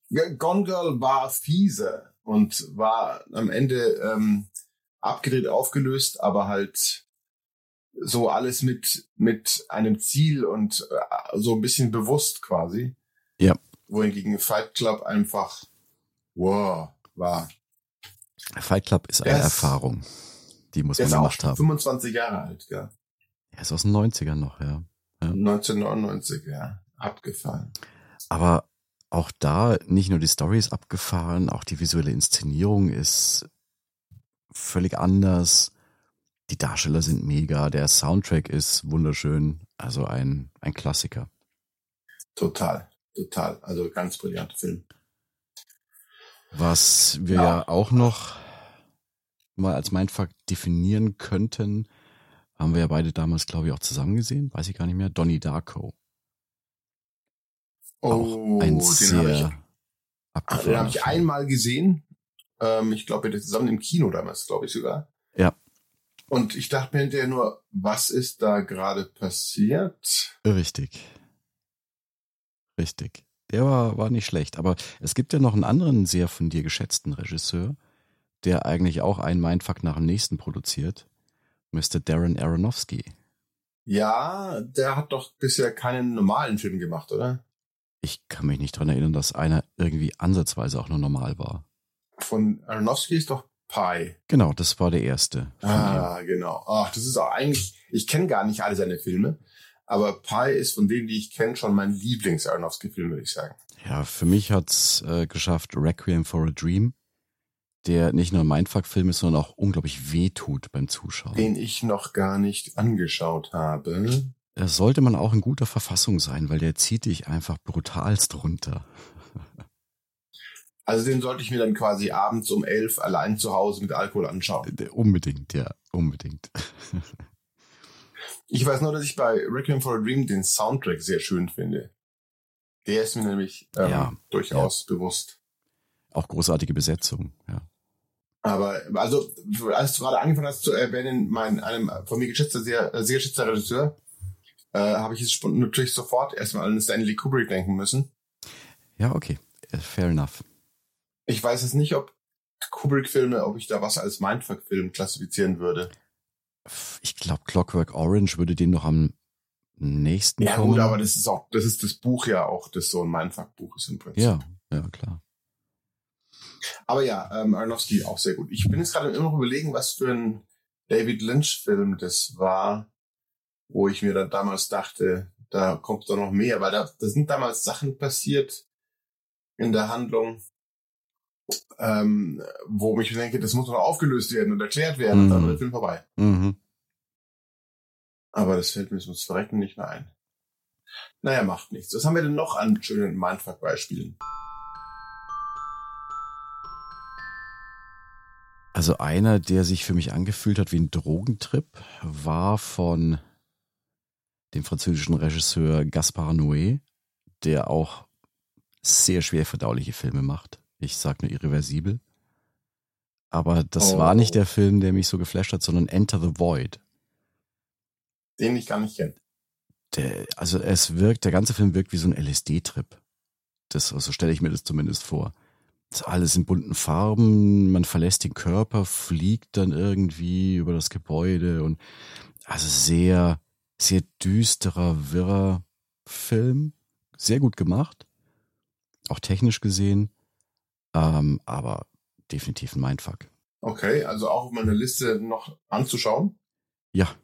[SPEAKER 2] Ja, Gone Girl war fiese und war am Ende ähm, abgedreht, aufgelöst, aber halt so alles mit mit einem Ziel und äh, so ein bisschen bewusst quasi.
[SPEAKER 3] Ja.
[SPEAKER 2] Wohingegen Fight Club einfach wow war.
[SPEAKER 3] Fight Club ist eine
[SPEAKER 2] Der
[SPEAKER 3] Erfahrung. Die muss man gemacht haben.
[SPEAKER 2] 25 Jahre alt, ja.
[SPEAKER 3] Er ist aus den 90ern noch, ja.
[SPEAKER 2] 1999, ja. Abgefallen.
[SPEAKER 3] Aber auch da nicht nur die Story ist abgefahren, auch die visuelle Inszenierung ist völlig anders. Die Darsteller sind mega, der Soundtrack ist wunderschön, also ein, ein Klassiker.
[SPEAKER 2] Total, total. Also ganz brillanter Film.
[SPEAKER 3] Was wir
[SPEAKER 2] Ja.
[SPEAKER 3] ja, auch noch mal als Mindfuck definieren könnten, haben wir ja beide damals, glaube ich, auch zusammen gesehen, weiß ich gar nicht mehr, Donnie Darko. auch ein
[SPEAKER 2] Oh, den habe ich,
[SPEAKER 3] sehr
[SPEAKER 2] den hab
[SPEAKER 3] abgefahrener
[SPEAKER 2] ich einmal gesehen. Ähm, ich glaube, wir waren zusammen im Kino damals, glaube ich sogar.
[SPEAKER 3] Ja.
[SPEAKER 2] Und ich dachte mir hinterher nur, was ist da gerade passiert?
[SPEAKER 3] Richtig. Richtig. Der war, war nicht schlecht. Aber es gibt ja noch einen anderen sehr von dir geschätzten Regisseur, der eigentlich auch einen Mindfuck nach dem nächsten produziert. Mr. Darren Aronofsky.
[SPEAKER 2] Ja, der hat doch bisher keinen normalen Film gemacht, oder?
[SPEAKER 3] Ich kann mich nicht dran erinnern, dass einer irgendwie ansatzweise auch nur normal war.
[SPEAKER 2] Von Aronofsky ist doch Pi.
[SPEAKER 3] Genau, das war der erste. von ihm.
[SPEAKER 2] Ah, genau. Ach, das ist auch eigentlich, ich kenne gar nicht alle seine Filme, aber Pi ist von denen, die ich kenne, schon mein Lieblings-Aronofsky-Film, würde ich sagen.
[SPEAKER 3] Ja, für mich hat's äh, geschafft Requiem for a Dream, der nicht nur ein Mindfuck-Film ist, sondern auch unglaublich wehtut beim Zuschauen.
[SPEAKER 2] Den ich noch gar nicht angeschaut habe.
[SPEAKER 3] Da sollte man auch in guter Verfassung sein, weil der zieht dich einfach brutalst runter.
[SPEAKER 2] Also den sollte ich mir dann quasi abends um elf allein zu Hause mit Alkohol anschauen.
[SPEAKER 3] Unbedingt, ja, unbedingt.
[SPEAKER 2] Ich weiß nur, dass ich bei Requiem for a Dream den Soundtrack sehr schön finde. Der ist mir nämlich ähm,
[SPEAKER 3] Ja,
[SPEAKER 2] durchaus bewusst.
[SPEAKER 3] Auch großartige Besetzung, ja.
[SPEAKER 2] Aber also, als du gerade angefangen hast zu erwähnen, mein einem von mir geschätzter, sehr, sehr geschätzter Regisseur, äh, habe ich jetzt natürlich sofort erstmal an Stanley Kubrick denken müssen.
[SPEAKER 3] Ja, okay, äh, fair enough.
[SPEAKER 2] Ich weiß jetzt nicht, ob Kubrick-Filme, ob ich da was als Mindfuck-Film klassifizieren würde.
[SPEAKER 3] Ich glaube, Clockwork Orange würde dem noch am nächsten
[SPEAKER 2] Ja
[SPEAKER 3] kommen.
[SPEAKER 2] gut, aber das ist auch, das ist das Buch ja auch, das so ein Mindfuck-Buch ist im Prinzip.
[SPEAKER 3] ja, ja, klar.
[SPEAKER 2] Aber ja, ähm, Aronofsky auch sehr gut. Ich bin jetzt gerade immer noch überlegen, was für ein David Lynch-Film das war, wo ich mir dann damals dachte, da kommt doch noch mehr, weil da, da sind damals Sachen passiert in der Handlung, ähm, wo ich denke, das muss noch aufgelöst werden und erklärt werden, und dann
[SPEAKER 3] Mhm.
[SPEAKER 2] war der Film vorbei.
[SPEAKER 3] Mhm.
[SPEAKER 2] Aber das fällt mir sonst verrecken nicht mehr ein. Naja, macht nichts. Was haben wir denn noch an schönen Mindfuck-Beispielen?
[SPEAKER 3] Also einer, der sich für mich angefühlt hat wie ein Drogentrip, war von dem französischen Regisseur Gaspard Noé, der auch sehr schwer verdauliche Filme macht. Ich sag nur irreversibel. Aber das
[SPEAKER 2] Oh.
[SPEAKER 3] war nicht der Film, der mich so geflasht hat, sondern Enter the Void.
[SPEAKER 2] Den ich gar nicht kenne.
[SPEAKER 3] Der, also es wirkt, der ganze Film wirkt wie so ein LSD-Trip. Das, so stelle ich mir das zumindest vor. Das alles in bunten Farben, man verlässt den Körper, fliegt dann irgendwie über das Gebäude und also sehr, sehr düsterer, wirrer Film. Sehr gut gemacht. Auch technisch gesehen. Ähm, aber definitiv ein Mindfuck.
[SPEAKER 2] Okay, also auch auf meiner Liste noch anzuschauen.
[SPEAKER 3] Ja.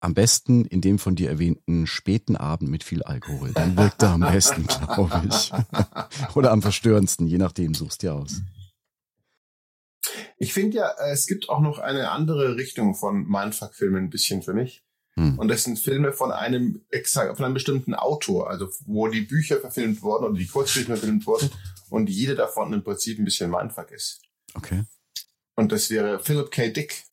[SPEAKER 3] Am besten in dem von dir erwähnten späten Abend mit viel Alkohol. Dann wirkt er am besten, glaube ich. Oder am verstörendsten, je nachdem, suchst dir aus.
[SPEAKER 2] Ich finde ja, es gibt auch noch eine andere Richtung von Mindfuck-Filmen ein bisschen für mich. Hm. Und das sind Filme von einem exakt, von einem bestimmten Autor, also wo die Bücher verfilmt wurden oder die Kurzgeschichten verfilmt wurden und jede davon im Prinzip ein bisschen Mindfuck ist.
[SPEAKER 3] Okay.
[SPEAKER 2] Und das wäre Philip K. Dick.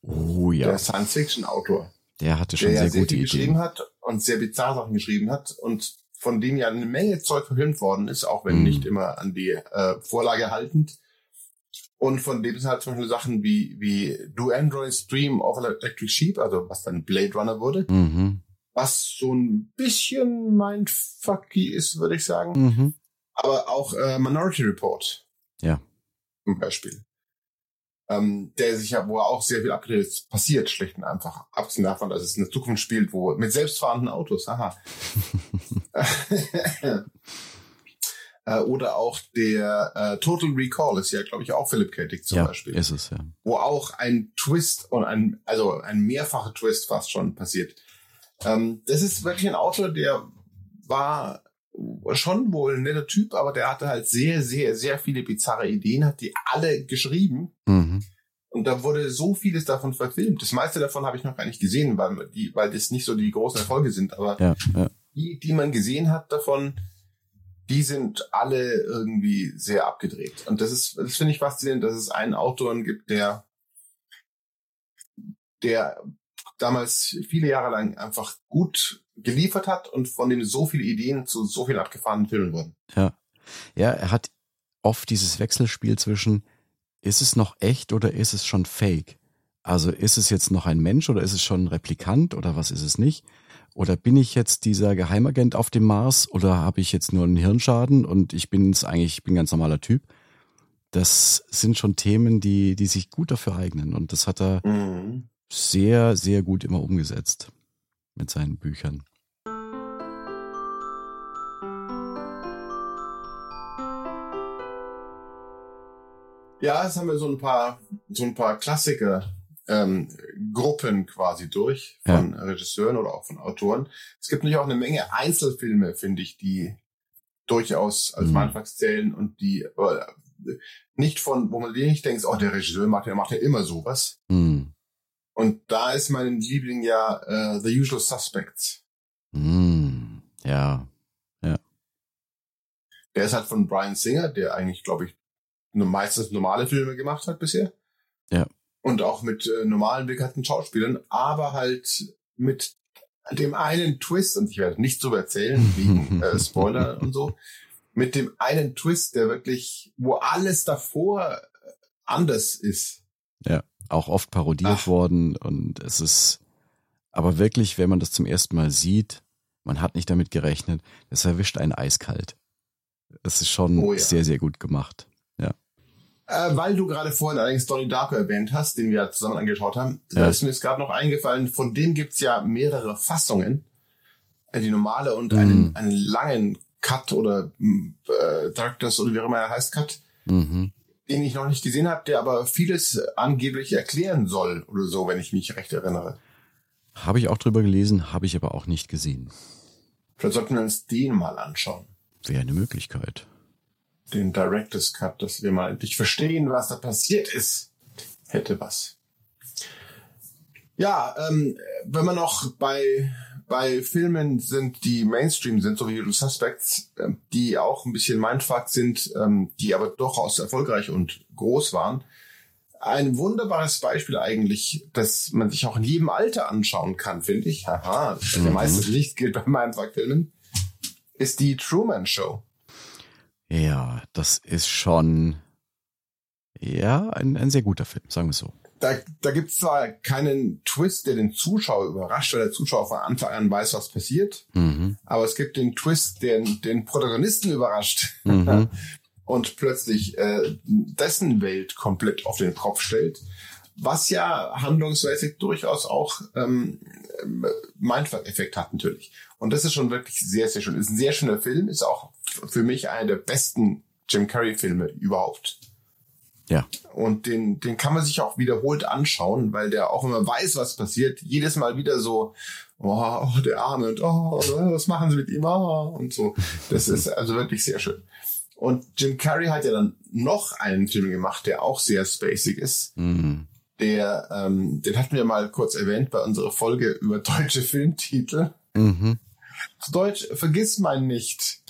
[SPEAKER 3] Oh ja.
[SPEAKER 2] Der Science-Fiction-Autor.
[SPEAKER 3] Der hatte schon
[SPEAKER 2] der
[SPEAKER 3] sehr
[SPEAKER 2] ja sehr
[SPEAKER 3] gute
[SPEAKER 2] viel
[SPEAKER 3] Ideen.
[SPEAKER 2] geschrieben hat und sehr bizarre Sachen geschrieben hat und von dem ja eine Menge Zeug verfilmt worden ist, auch wenn
[SPEAKER 3] Mhm.
[SPEAKER 2] nicht immer an die äh, Vorlage haltend. Und von dem sind halt zum Beispiel Sachen wie, wie Do Androids Dream of Electric Sheep, also was dann Blade Runner wurde,
[SPEAKER 3] Mhm.
[SPEAKER 2] was so ein bisschen mindfucky ist, würde ich sagen.
[SPEAKER 3] Mhm.
[SPEAKER 2] Aber auch äh, Minority Report.
[SPEAKER 3] Ja.
[SPEAKER 2] Zum Beispiel. Ähm, der sich ja, wo auch sehr viel abgedreht passiert, schlicht und einfach. Abgesehen davon, dass es eine Zukunft spielt, wo mit selbstfahrenden Autos, haha. Äh, Oder auch der äh, Total Recall ist ja, glaube ich, auch Philip K. Dick zum
[SPEAKER 3] ja,
[SPEAKER 2] Beispiel.
[SPEAKER 3] ist es, ja.
[SPEAKER 2] Wo auch ein Twist und ein, also ein mehrfacher Twist fast schon passiert. Ähm, das ist wirklich ein Autor, der war schon wohl ein netter Typ, aber der hatte halt sehr, sehr, sehr viele bizarre Ideen, hat die alle geschrieben.
[SPEAKER 3] Mhm.
[SPEAKER 2] Und da wurde so vieles davon verfilmt. Das meiste davon habe ich noch gar nicht gesehen, weil, die, weil das nicht so die großen Erfolge sind. Aber
[SPEAKER 3] Ja, ja.
[SPEAKER 2] die, die man gesehen hat davon, die sind alle irgendwie sehr abgedreht. Und das ist, das finde ich faszinierend, dass es einen Autoren gibt, der, der damals viele Jahre lang einfach gut geliefert hat und von dem so viele Ideen zu so vielen abgefahrenen Filmen wurden.
[SPEAKER 3] Ja. Ja, er hat oft dieses Wechselspiel zwischen, ist es noch echt oder ist es schon fake? Also ist es jetzt noch ein Mensch oder ist es schon ein Replikant oder was ist es nicht? Oder bin ich jetzt dieser Geheimagent auf dem Mars oder habe ich jetzt nur einen Hirnschaden und ich bin es eigentlich, ich bin ein ganz normaler Typ? Das sind schon Themen, die, die sich gut dafür eignen und das hat er
[SPEAKER 2] Mhm.
[SPEAKER 3] sehr, sehr gut immer umgesetzt mit seinen Büchern.
[SPEAKER 2] Ja, jetzt haben wir so ein paar, so ein paar Klassiker, ähm, Gruppen quasi durch von Regisseuren oder auch von Autoren. Es gibt natürlich auch eine Menge Einzelfilme, finde ich, die durchaus als
[SPEAKER 3] Mhm.
[SPEAKER 2] Mindfucks zählen und die äh, nicht von, wo man nicht denkt, oh, der Regisseur macht, der macht ja immer sowas.
[SPEAKER 3] Hm.
[SPEAKER 2] Und da ist mein Liebling ja äh, The Usual Suspects.
[SPEAKER 3] Hm. Ja.
[SPEAKER 2] Der ist halt von Brian Singer, der eigentlich, glaube ich, meistens normale Filme gemacht hat bisher.
[SPEAKER 3] Ja.
[SPEAKER 2] Und auch mit äh, normalen bekannten Schauspielern, aber halt mit dem einen Twist, und ich werde nicht so erzählen, wegen äh, Spoiler und so, mit dem einen Twist, der wirklich, wo alles davor äh, anders ist.
[SPEAKER 3] auch oft parodiert
[SPEAKER 2] Ach.
[SPEAKER 3] worden und es ist aber wirklich, wenn man das zum ersten Mal sieht, man hat nicht damit gerechnet, es erwischt einen eiskalt. Es ist schon
[SPEAKER 2] Oh ja.
[SPEAKER 3] sehr, sehr gut gemacht.
[SPEAKER 2] Äh, weil du gerade vorhin allerdings Donnie Darko erwähnt hast, den wir zusammen angeschaut haben,
[SPEAKER 3] Ja.
[SPEAKER 2] da ist mir jetzt gerade noch eingefallen, von dem gibt's ja mehrere Fassungen. Äh, Die normale und
[SPEAKER 3] Mhm.
[SPEAKER 2] einen, einen langen Cut oder äh, Directors oder wie auch immer er heißt, Cut,
[SPEAKER 3] Mhm.
[SPEAKER 2] den ich noch nicht gesehen habe, der aber vieles angeblich erklären soll oder so, wenn ich mich recht erinnere.
[SPEAKER 3] Habe ich auch drüber gelesen, habe ich aber auch nicht gesehen.
[SPEAKER 2] Vielleicht sollten wir uns den mal anschauen.
[SPEAKER 3] Wäre eine Möglichkeit.
[SPEAKER 2] Den Director's Cut, dass wir mal endlich verstehen, was da passiert ist. Hätte was. Ja, ähm, wenn wir noch bei, bei Filmen sind, die Mainstream sind, so wie Little Suspects, ähm, die auch ein bisschen Mindfuck sind, ähm, die aber durchaus erfolgreich und groß waren. Ein wunderbares Beispiel eigentlich, das man sich auch in jedem Alter anschauen kann, finde ich. Haha, der
[SPEAKER 3] Mhm.
[SPEAKER 2] meiste Licht gilt bei Mindfuck-Filmen. Ist die Truman Show.
[SPEAKER 3] Ja, das ist schon ja ein, ein sehr guter Film, sagen wir so.
[SPEAKER 2] da, da gibt's zwar keinen Twist, der den Zuschauer überrascht, weil der Zuschauer von Anfang an weiß, was passiert,
[SPEAKER 3] Mhm.
[SPEAKER 2] aber es gibt den Twist, der den Protagonisten überrascht
[SPEAKER 3] Mhm.
[SPEAKER 2] und plötzlich äh, dessen Welt komplett auf den Kopf stellt, was ja handlungsmäßig durchaus auch ähm, ähm, Mindfuck-Effekt hat natürlich. Und das ist schon wirklich sehr, sehr schön. Ist ein sehr schöner Film, ist auch für mich einer der besten Jim Carrey-Filme überhaupt.
[SPEAKER 3] Ja.
[SPEAKER 2] Und den, den kann man sich auch wiederholt anschauen, weil der auch immer weiß, was passiert. Jedes Mal wieder so, oh, oh der Arme und oh, was machen sie mit ihm? Oh, und so. Das ist also wirklich sehr schön. Und Jim Carrey hat ja dann noch einen Film gemacht, der auch sehr spacig ist.
[SPEAKER 3] Mhm.
[SPEAKER 2] der, ähm, den hatten wir mal kurz erwähnt bei unserer Folge über deutsche Filmtitel.
[SPEAKER 3] Mhm.
[SPEAKER 2] Zu Deutsch, vergiss mein nicht.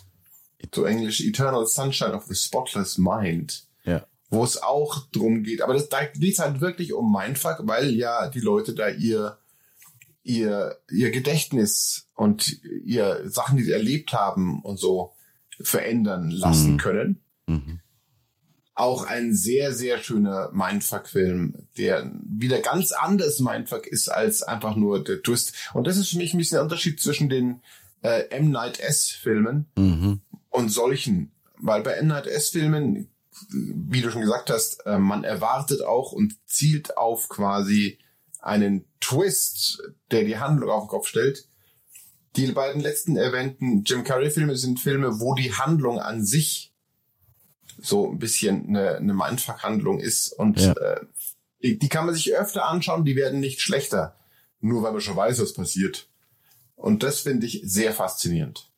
[SPEAKER 2] Zu Englisch Eternal Sunshine of the Spotless Mind.
[SPEAKER 3] Ja.
[SPEAKER 2] Wo es auch drum geht. Aber das, da geht es halt wirklich um Mindfuck, weil ja die Leute da ihr, ihr, ihr Gedächtnis und ihr Sachen, die sie erlebt haben und so verändern lassen
[SPEAKER 3] Mhm.
[SPEAKER 2] können.
[SPEAKER 3] Mhm.
[SPEAKER 2] Auch ein sehr, sehr schöner Mindfuck-Film, der wieder ganz anders Mindfuck ist als einfach nur der Twist. Und das ist für mich ein bisschen der Unterschied zwischen den äh, M. Night S-Filmen
[SPEAKER 3] Mhm.
[SPEAKER 2] und solchen. Weil bei M. Night S-Filmen, wie du schon gesagt hast, äh, man erwartet auch und zielt auf quasi einen Twist, der die Handlung auf den Kopf stellt. Die beiden letzten erwähnten Jim Carrey-Filme sind Filme, wo die Handlung an sich so ein bisschen eine, eine Mindfuck-Handlung ist. Und
[SPEAKER 3] Ja.
[SPEAKER 2] äh, die, die kann man sich öfter anschauen, die werden nicht schlechter. Nur weil man schon weiß, was passiert. Und das finde ich sehr faszinierend.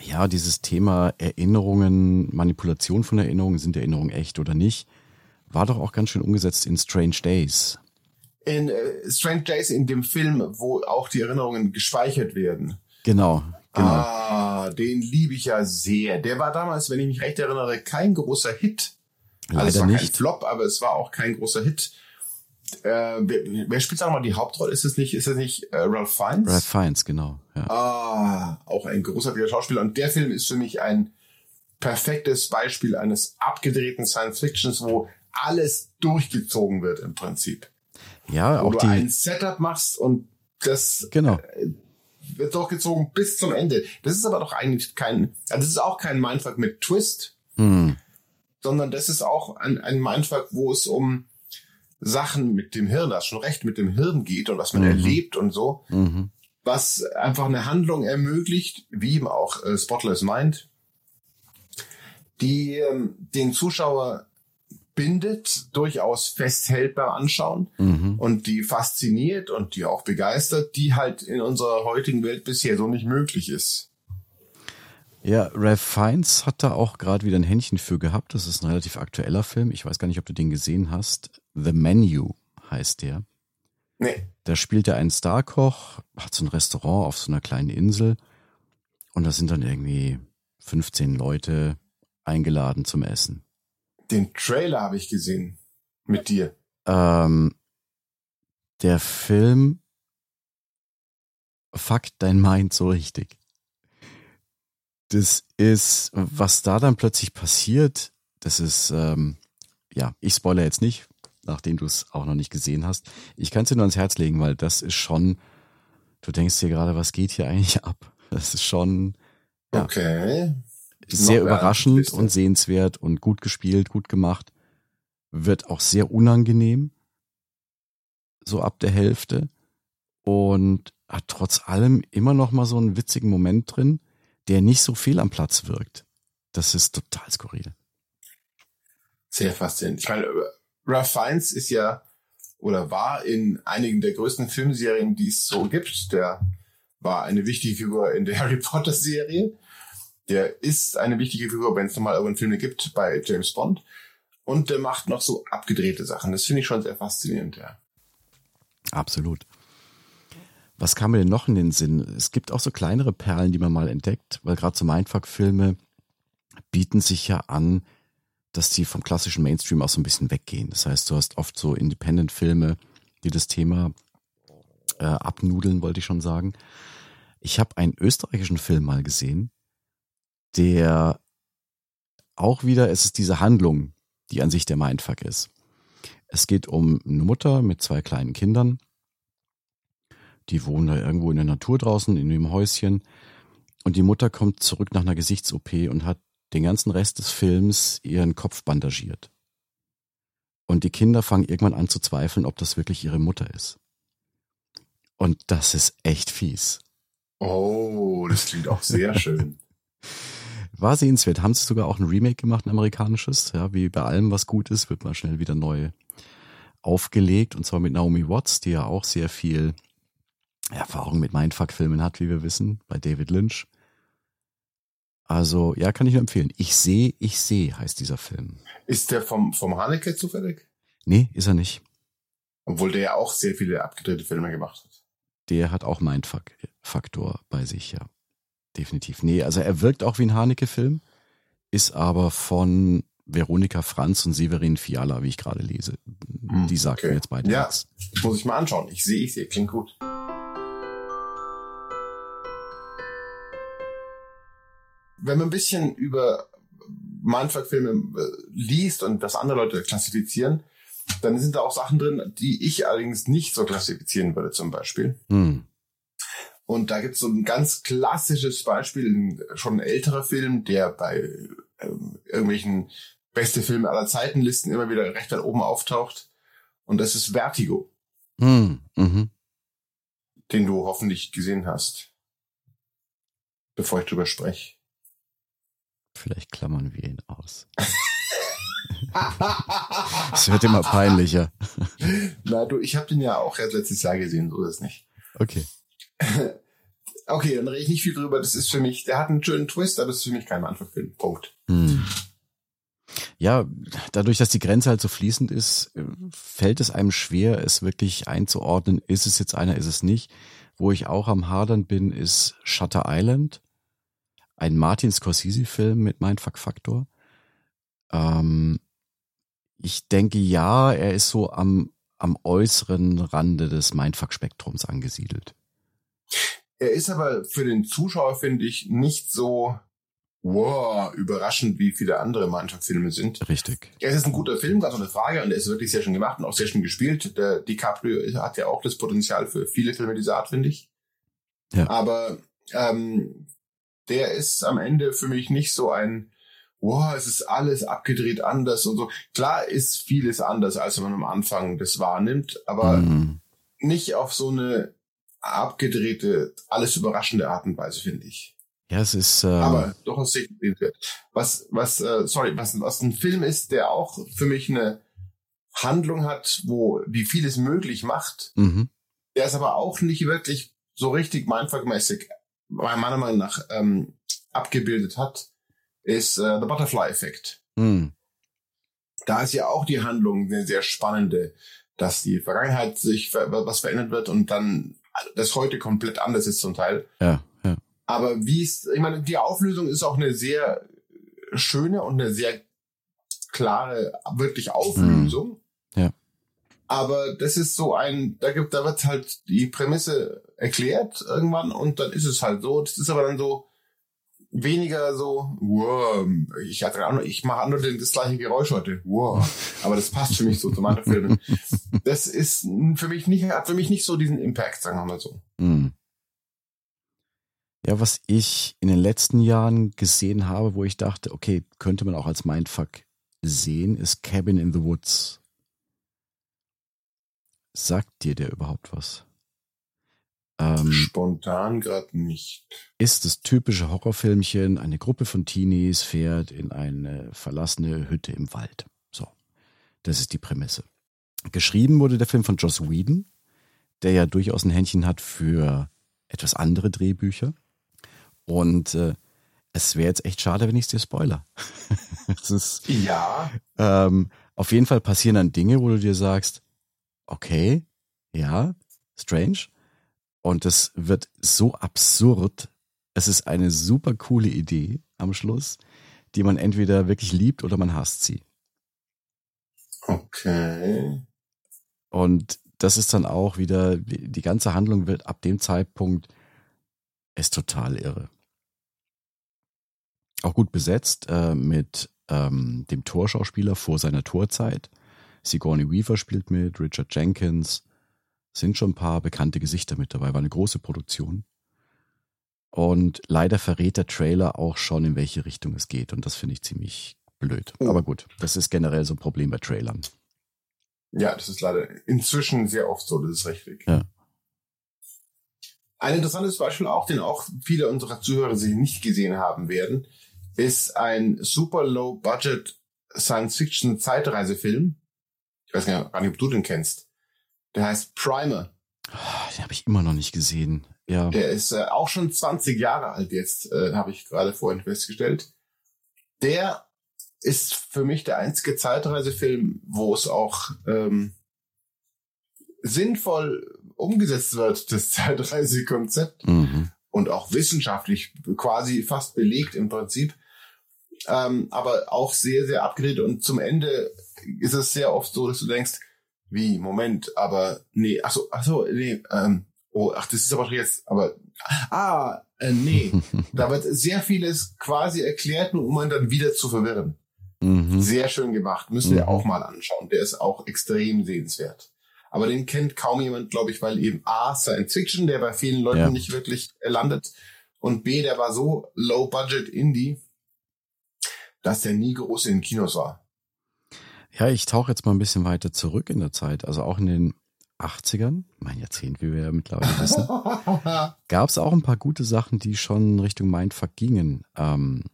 [SPEAKER 3] Ja, dieses Thema Erinnerungen, Manipulation von Erinnerungen, sind Erinnerungen echt oder nicht, war doch auch ganz schön umgesetzt in Strange Days.
[SPEAKER 2] In äh, Strange Days, in dem Film, wo auch die Erinnerungen gespeichert werden.
[SPEAKER 3] Genau, genau.
[SPEAKER 2] Ah, den liebe ich ja sehr. Der war damals, wenn ich mich recht erinnere, kein großer Hit. Also es
[SPEAKER 3] Leider
[SPEAKER 2] war kein
[SPEAKER 3] nicht.
[SPEAKER 2] Flop, aber es war auch kein großer Hit. Äh, wer, wer spielt sag mal die Hauptrolle? Ist es nicht, ist es nicht äh, Ralph Fiennes?
[SPEAKER 3] Ralph Fiennes, genau. Ja.
[SPEAKER 2] Ah, auch ein großartiger Schauspieler. Und der Film ist für mich ein perfektes Beispiel eines abgedrehten Science Fictions, wo alles durchgezogen wird im Prinzip.
[SPEAKER 3] Ja,
[SPEAKER 2] Wo
[SPEAKER 3] auch
[SPEAKER 2] du ein
[SPEAKER 3] die,
[SPEAKER 2] Setup machst und das
[SPEAKER 3] genau.
[SPEAKER 2] wird durchgezogen bis zum Ende. Das ist aber doch eigentlich kein, also das ist auch kein Mindfuck mit Twist,
[SPEAKER 3] Hm.
[SPEAKER 2] sondern das ist auch ein, ein Mindfuck, wo es um Sachen mit dem Hirn, hast schon recht, mit dem Hirn geht und was man
[SPEAKER 3] Mhm.
[SPEAKER 2] erlebt und so,
[SPEAKER 3] Mhm.
[SPEAKER 2] Was einfach eine Handlung ermöglicht, wie eben auch äh, Spotless Mind, die ähm, den Zuschauer bindet, durchaus festhält beim Anschauen
[SPEAKER 3] Mhm.
[SPEAKER 2] und die fasziniert und die auch begeistert, die halt in unserer heutigen Welt bisher so nicht möglich ist.
[SPEAKER 3] Ja, Ralph Fiennes hat da auch gerade wieder ein Händchen für gehabt. Das ist ein relativ aktueller Film. Ich weiß gar nicht, ob du den gesehen hast. The Menu heißt der.
[SPEAKER 2] Nee.
[SPEAKER 3] Da spielt er einen Starkoch, hat so ein Restaurant auf so einer kleinen Insel und da sind dann irgendwie 15 Leute eingeladen zum Essen.
[SPEAKER 2] Den Trailer habe ich gesehen mit dir.
[SPEAKER 3] Ähm, der Film fuckt dein Mind so richtig. Das ist, was da dann plötzlich passiert, das ist, ähm, ja, ich spoilere jetzt nicht, nachdem du es auch noch nicht gesehen hast. Ich kann es dir nur ans Herz legen, weil das ist schon, du denkst dir gerade, was geht hier eigentlich ab? Das ist schon Ja.
[SPEAKER 2] Okay.
[SPEAKER 3] sehr
[SPEAKER 2] Noch
[SPEAKER 3] überraschend und sehenswert und gut gespielt, gut gemacht. Wird auch sehr unangenehm, so ab der Hälfte. Und hat trotz allem immer noch mal so einen witzigen Moment drin, der nicht so viel am Platz wirkt. Das ist total skurril.
[SPEAKER 2] Sehr faszinierend. Ich meine, Ralph Fiennes ist ja oder war in einigen der größten Filmserien, die es so gibt. Der war eine wichtige Figur in der Harry Potter Serie. Der ist eine wichtige Figur, wenn es nochmal irgendwann Filme gibt bei James Bond. Und der macht noch so abgedrehte Sachen. Das finde ich schon sehr faszinierend, ja.
[SPEAKER 3] Absolut. Was kam mir denn noch in den Sinn? Es gibt auch so kleinere Perlen, die man mal entdeckt, weil gerade so Mindfuck-Filme bieten sich ja an, dass die vom klassischen Mainstream auch so ein bisschen weggehen. Das heißt, du hast oft so Independent-Filme, die das Thema äh, abnudeln, wollte ich schon sagen. Ich habe einen österreichischen Film mal gesehen, der auch wieder, es ist diese Handlung, die an sich der Mindfuck ist. Es geht um eine Mutter mit zwei kleinen Kindern. Die wohnen da irgendwo in der Natur draußen, in dem Häuschen. Und die Mutter kommt zurück nach einer Gesichts-OP und hat den ganzen Rest des Films ihren Kopf bandagiert. Und die Kinder fangen irgendwann an zu zweifeln, ob das wirklich ihre Mutter ist. Und das ist echt fies.
[SPEAKER 2] Oh, das klingt auch sehr schön.
[SPEAKER 3] War sehenswert. Haben sie sogar auch ein Remake gemacht, ein amerikanisches. Ja, wie bei allem, was gut ist, wird mal schnell wieder neu aufgelegt. Und zwar mit Naomi Watts, die ja auch sehr viel Erfahrung mit Mindfuck-Filmen hat, wie wir wissen, bei David Lynch. Also, ja, kann ich nur empfehlen. Ich sehe, ich sehe, heißt dieser Film.
[SPEAKER 2] Ist der vom, vom Haneke zufällig?
[SPEAKER 3] Nee, ist er nicht.
[SPEAKER 2] Obwohl der ja auch sehr viele abgedrehte Filme gemacht hat.
[SPEAKER 3] Der hat auch Mindfuck-Faktor bei sich, ja. Definitiv. Nee, also er wirkt auch wie ein Haneke-Film, ist aber von Veronika Franz und Severin Fiala, wie ich gerade lese.
[SPEAKER 2] Hm,
[SPEAKER 3] Die sagten
[SPEAKER 2] okay.
[SPEAKER 3] jetzt beide
[SPEAKER 2] Ja.
[SPEAKER 3] nichts.
[SPEAKER 2] Muss ich mal anschauen. Ich sehe, ich sehe, klingt gut. Wenn man ein bisschen über Mindfuck-Filme äh, liest und das andere Leute klassifizieren, dann sind da auch Sachen drin, die ich allerdings nicht so klassifizieren würde, zum Beispiel.
[SPEAKER 3] Hm.
[SPEAKER 2] Und da gibt es so ein ganz klassisches Beispiel, schon ein älterer Film, der bei ähm, irgendwelchen beste Filme aller Zeiten Listen immer wieder recht weit oben auftaucht. Und das ist Vertigo,
[SPEAKER 3] Hm. Mhm.
[SPEAKER 2] den du hoffentlich gesehen hast. Bevor ich drüber spreche.
[SPEAKER 3] Vielleicht klammern wir ihn aus. Es wird immer peinlicher.
[SPEAKER 2] Na du, ich habe den ja auch erst letztes Jahr gesehen, so ist es nicht.
[SPEAKER 3] Okay.
[SPEAKER 2] Okay, dann rede ich nicht viel drüber. Das ist für mich, der hat einen schönen Twist, aber es ist für mich kein Anfangfilm. Punkt.
[SPEAKER 3] Hm. Ja, dadurch, dass die Grenze halt so fließend ist, äh, fällt es einem schwer, es wirklich einzuordnen. Ist es jetzt einer, ist es nicht? Wo ich auch am Hadern bin, ist Shutter Island. Ein Martin Scorsese-Film mit Mindfuck-Faktor. Ähm, ich denke, ja, er ist so am, am äußeren Rande des Mindfuck-Spektrums angesiedelt.
[SPEAKER 2] Er ist aber für den Zuschauer, finde ich, nicht so wow, überraschend, wie viele andere Mindfuck-Filme sind.
[SPEAKER 3] Richtig.
[SPEAKER 2] Es ist ein guter Film, ganz ohne Frage, und er ist wirklich sehr schön gemacht und auch sehr schön gespielt. Der DiCaprio hat ja auch das Potenzial für viele Filme dieser Art, finde ich.
[SPEAKER 3] Ja.
[SPEAKER 2] Aber ähm, der ist am Ende für mich nicht so ein, wow, es ist alles abgedreht anders und so. Klar ist vieles anders, als man am Anfang das wahrnimmt, aber
[SPEAKER 3] Hm.
[SPEAKER 2] nicht auf so eine abgedrehte, alles überraschende Art und Weise, finde ich.
[SPEAKER 3] Ja, es ist. Ähm,
[SPEAKER 2] Aber durchaus sehenswert. Was, was, äh, sorry, was, was ein Film ist, der auch für mich eine Handlung hat, wo, die vieles möglich macht,
[SPEAKER 3] mhm.
[SPEAKER 2] der ist aber auch nicht wirklich so richtig mindfuck-mäßig, meiner Meinung nach, ähm, abgebildet hat, ist äh, The Butterfly Effect.
[SPEAKER 3] Hm.
[SPEAKER 2] Da ist ja auch die Handlung eine sehr spannende, dass die Vergangenheit sich ver was verändert wird und dann das heute komplett anders ist zum Teil.
[SPEAKER 3] Ja, ja.
[SPEAKER 2] Aber wie ist, ich meine, die Auflösung ist auch eine sehr schöne und eine sehr klare, wirklich Auflösung.
[SPEAKER 3] Ja.
[SPEAKER 2] Aber das ist so ein, da gibt, da wird halt die Prämisse erklärt irgendwann und dann ist es halt so. Das ist aber dann so weniger so, wow, ich hatte auch ich mache nur das gleiche Geräusch heute, wow. Aber das passt für mich so zu meinen Filmen. Das ist für mich nicht, hat für mich nicht so diesen Impact, sagen wir mal so.
[SPEAKER 3] Hm. Ja, was ich in den letzten Jahren gesehen habe, wo ich dachte, okay, könnte man auch als Mindfuck sehen, ist Cabin in the Woods. Sagt dir der überhaupt was? Ähm,
[SPEAKER 2] Spontan gerade nicht.
[SPEAKER 3] ist das typische Horrorfilmchen, eine Gruppe von Teenies fährt in eine verlassene Hütte im Wald. So, das ist die Prämisse. Geschrieben wurde der Film von Joss Whedon, der ja durchaus ein Händchen hat für etwas andere Drehbücher. Und äh, es wäre jetzt echt schade, wenn ich es dir spoiler. ist,
[SPEAKER 2] Ja,
[SPEAKER 3] ähm, auf jeden Fall passieren dann Dinge, wo du dir sagst, okay, ja, strange. Und es wird so absurd. Es ist eine super coole Idee am Schluss, die man entweder wirklich liebt oder man hasst sie.
[SPEAKER 2] okay.
[SPEAKER 3] Und das ist dann auch wieder, die ganze Handlung wird ab dem Zeitpunkt ist total irre. Auch gut besetzt äh, mit ähm, dem Torschauspieler vor seiner Torzeit. Sigourney Weaver spielt mit, Richard Jenkins. Sind schon ein paar bekannte Gesichter mit dabei. War eine große Produktion. Und leider verrät der Trailer auch schon, in welche Richtung es geht. Und das finde ich ziemlich blöd.
[SPEAKER 2] Oh.
[SPEAKER 3] Aber gut, das ist generell so ein Problem bei Trailern.
[SPEAKER 2] Ja, das ist leider inzwischen sehr oft so, das ist richtig.
[SPEAKER 3] Ja.
[SPEAKER 2] Ein interessantes Beispiel auch, den auch viele unserer Zuhörer sich nicht gesehen haben werden, ist ein super low budget Science-Fiction Zeitreisefilm. Ich weiß gar nicht, ob du den kennst. Der heißt Primer.
[SPEAKER 3] Ah, Den habe ich immer noch nicht gesehen. Ja.
[SPEAKER 2] Der ist äh, auch schon 20 Jahre alt jetzt, äh, habe ich gerade vorhin festgestellt. Der ist für mich der einzige Zeitreisefilm, wo es auch ähm, sinnvoll umgesetzt wird, das Zeitreisekonzept
[SPEAKER 3] Mhm.
[SPEAKER 2] und auch wissenschaftlich quasi fast belegt im Prinzip, ähm, aber auch sehr, sehr abgedreht und zum Ende ist es sehr oft so, dass du denkst, wie, Moment, aber nee, ach so, ach so, nee, ähm, oh, ach, das ist aber jetzt, aber, ah, äh, nee, da wird sehr vieles quasi erklärt, nur um man dann wieder zu verwirren.
[SPEAKER 3] Mhm.
[SPEAKER 2] Sehr schön gemacht. Müsst ihr
[SPEAKER 3] Mhm.
[SPEAKER 2] auch mal anschauen. Der ist auch extrem sehenswert. Aber den kennt kaum jemand, glaube ich, weil eben A, Science Fiction, der bei vielen Leuten
[SPEAKER 3] Ja.
[SPEAKER 2] nicht wirklich landet. Und B, der war so low budget Indie, dass der nie groß in den Kinos war.
[SPEAKER 3] Ja, ich tauche jetzt mal ein bisschen weiter zurück in der Zeit. Also auch in den 80ern, mein Jahrzehnt, wie wir ja mittlerweile wissen, gab es auch ein paar gute Sachen, die schon Richtung Mindfuck gingen. Ähm,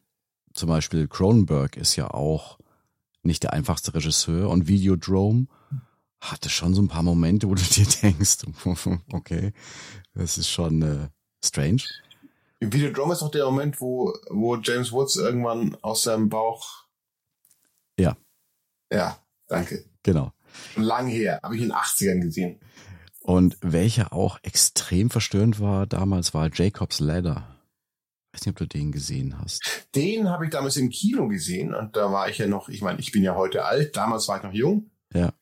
[SPEAKER 3] zum Beispiel Cronenberg ist ja auch nicht der einfachste Regisseur und Videodrome hatte schon so ein paar Momente, wo du dir denkst, okay, das ist schon äh, strange.
[SPEAKER 2] Im Videodrome ist doch der Moment, wo, wo James Woods irgendwann aus seinem Bauch.
[SPEAKER 3] Ja.
[SPEAKER 2] Ja, danke.
[SPEAKER 3] Genau.
[SPEAKER 2] Schon lang her. Habe ich in den 80ern gesehen.
[SPEAKER 3] Und welcher auch extrem verstörend war damals, war Jacob's Ladder. weiß nicht, ob du den gesehen hast.
[SPEAKER 2] Den habe ich damals im Kino gesehen und da war ich ja noch, ich meine, ich bin ja heute alt, damals war ich noch jung.
[SPEAKER 3] Ja.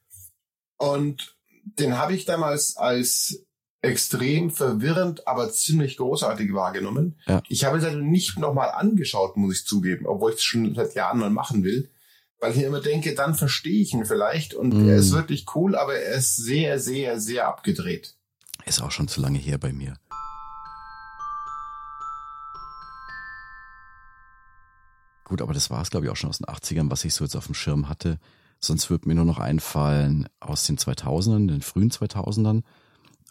[SPEAKER 2] Und den habe ich damals als extrem verwirrend, aber ziemlich großartig wahrgenommen.
[SPEAKER 3] Ja.
[SPEAKER 2] Ich habe es also nicht nochmal angeschaut, muss ich zugeben, obwohl ich es schon seit Jahren mal machen will, weil ich mir immer denke, dann verstehe ich ihn vielleicht und
[SPEAKER 3] Mm.
[SPEAKER 2] er ist wirklich cool, aber er ist sehr, sehr, sehr abgedreht.
[SPEAKER 3] Ist auch schon zu lange her bei mir. Gut, aber das war es, glaube ich, auch schon aus den 80ern, was ich so jetzt auf dem Schirm hatte. Sonst wird mir nur noch einfallen aus den 2000ern, den frühen 2000ern.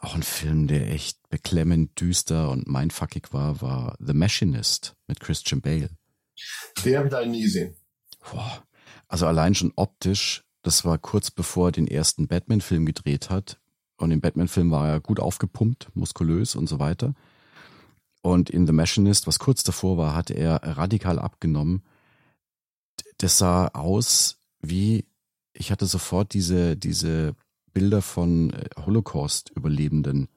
[SPEAKER 3] Auch ein Film, der echt beklemmend, düster und mindfuckig war, war The Machinist mit Christian Bale.
[SPEAKER 2] Den habe ich leider nie gesehen.
[SPEAKER 3] Boah. Also allein schon optisch, das war kurz bevor er den ersten Batman-Film gedreht hat. Und im Batman-Film war er gut aufgepumpt, muskulös und so weiter. Und in The Machinist, was kurz davor war, hatte er radikal abgenommen. Das sah aus wie, ich hatte sofort diese, diese Bilder von äh, Holocaust-Überlebenden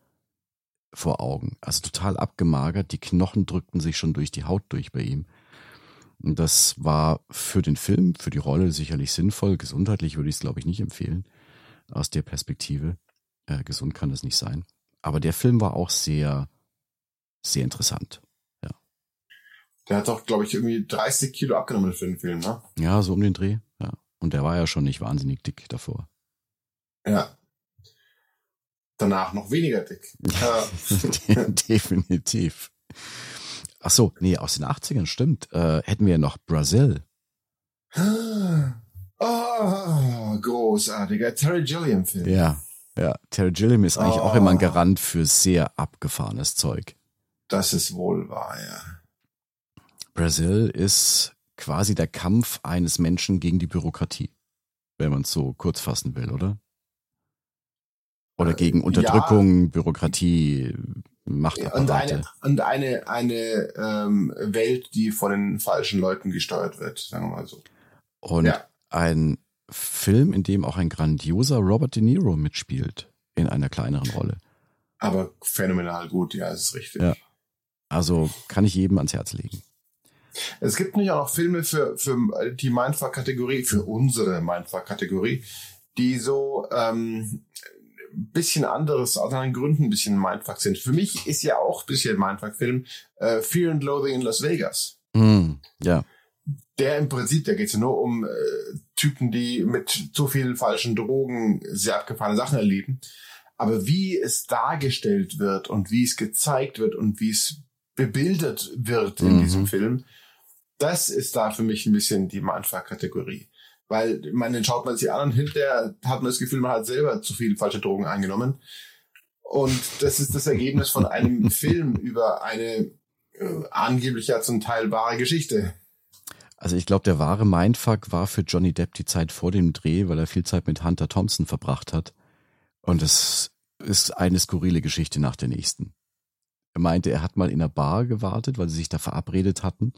[SPEAKER 3] vor Augen. Also total abgemagert, die Knochen drückten sich schon durch die Haut durch bei ihm. Und das war für den Film, für die Rolle sicherlich sinnvoll. Gesundheitlich würde ich es, glaube ich, nicht empfehlen. Aus der Perspektive. Äh, gesund kann das nicht sein. Aber der Film war auch sehr, sehr interessant.
[SPEAKER 2] Der hat doch, glaube ich, irgendwie 30 Kilo abgenommen für den Film, ne?
[SPEAKER 3] Ja, so um den Dreh. Ja. Und der war ja schon nicht wahnsinnig dick davor.
[SPEAKER 2] Ja. Danach noch weniger dick.
[SPEAKER 3] Definitiv. Ach so, nee, aus den 80ern, stimmt. Äh, hätten wir ja noch Brazil.
[SPEAKER 2] Oh, großartiger Terry Gilliam-Film.
[SPEAKER 3] Ja, ja. Terry Gilliam ist eigentlich auch
[SPEAKER 2] Oh.
[SPEAKER 3] immer ein Garant für sehr abgefahrenes Zeug.
[SPEAKER 2] Das ist wohl wahr, ja.
[SPEAKER 3] Brazil ist quasi der Kampf eines Menschen gegen die Bürokratie, wenn man es so kurz fassen will, oder? Oder
[SPEAKER 2] Äh,
[SPEAKER 3] gegen
[SPEAKER 2] ja.
[SPEAKER 3] Unterdrückung, Bürokratie,
[SPEAKER 2] Und
[SPEAKER 3] Machtapparate.
[SPEAKER 2] eine, und eine, eine ähm, Welt, die von den falschen Leuten gesteuert wird, sagen wir mal so.
[SPEAKER 3] Und
[SPEAKER 2] Ja.
[SPEAKER 3] ein Film, in dem auch ein grandioser Robert De Niro mitspielt, in einer kleineren Rolle.
[SPEAKER 2] Aber phänomenal gut, ja, ist richtig.
[SPEAKER 3] Ja. Also kann ich jedem ans Herz legen.
[SPEAKER 2] Es gibt nämlich auch noch Filme für, für die Mindfuck-Kategorie, für unsere Mindfuck-Kategorie, die so ähm, ein bisschen anderes, aus anderen Gründen ein bisschen Mindfuck sind. Für mich ist ja auch ein bisschen Mindfuck-Film äh, Fear and Loathing in Las Vegas.
[SPEAKER 3] Hm, ja,
[SPEAKER 2] Der im Prinzip, da geht es ja nur um äh, Typen, die mit zu vielen falschen Drogen sehr abgefahrene Sachen erleben. Aber wie es dargestellt wird und wie es gezeigt wird und wie es bebildert wird in
[SPEAKER 3] Mhm.
[SPEAKER 2] diesem Film, das ist da für mich ein bisschen die Mindfuck-Kategorie. Weil, ich meine, den schaut man sich an und hinterher hat man das Gefühl, man hat selber zu viele falsche Drogen eingenommen. Und das ist das Ergebnis von einem Film über eine äh, angeblich ja zum Teil wahre Geschichte.
[SPEAKER 3] Also ich glaube, der wahre Mindfuck war für Johnny Depp die Zeit vor dem Dreh, weil er viel Zeit mit Hunter Thompson verbracht hat. Und es ist eine skurrile Geschichte nach der nächsten. Er meinte, er hat mal in einer Bar gewartet, weil sie sich da verabredet hatten.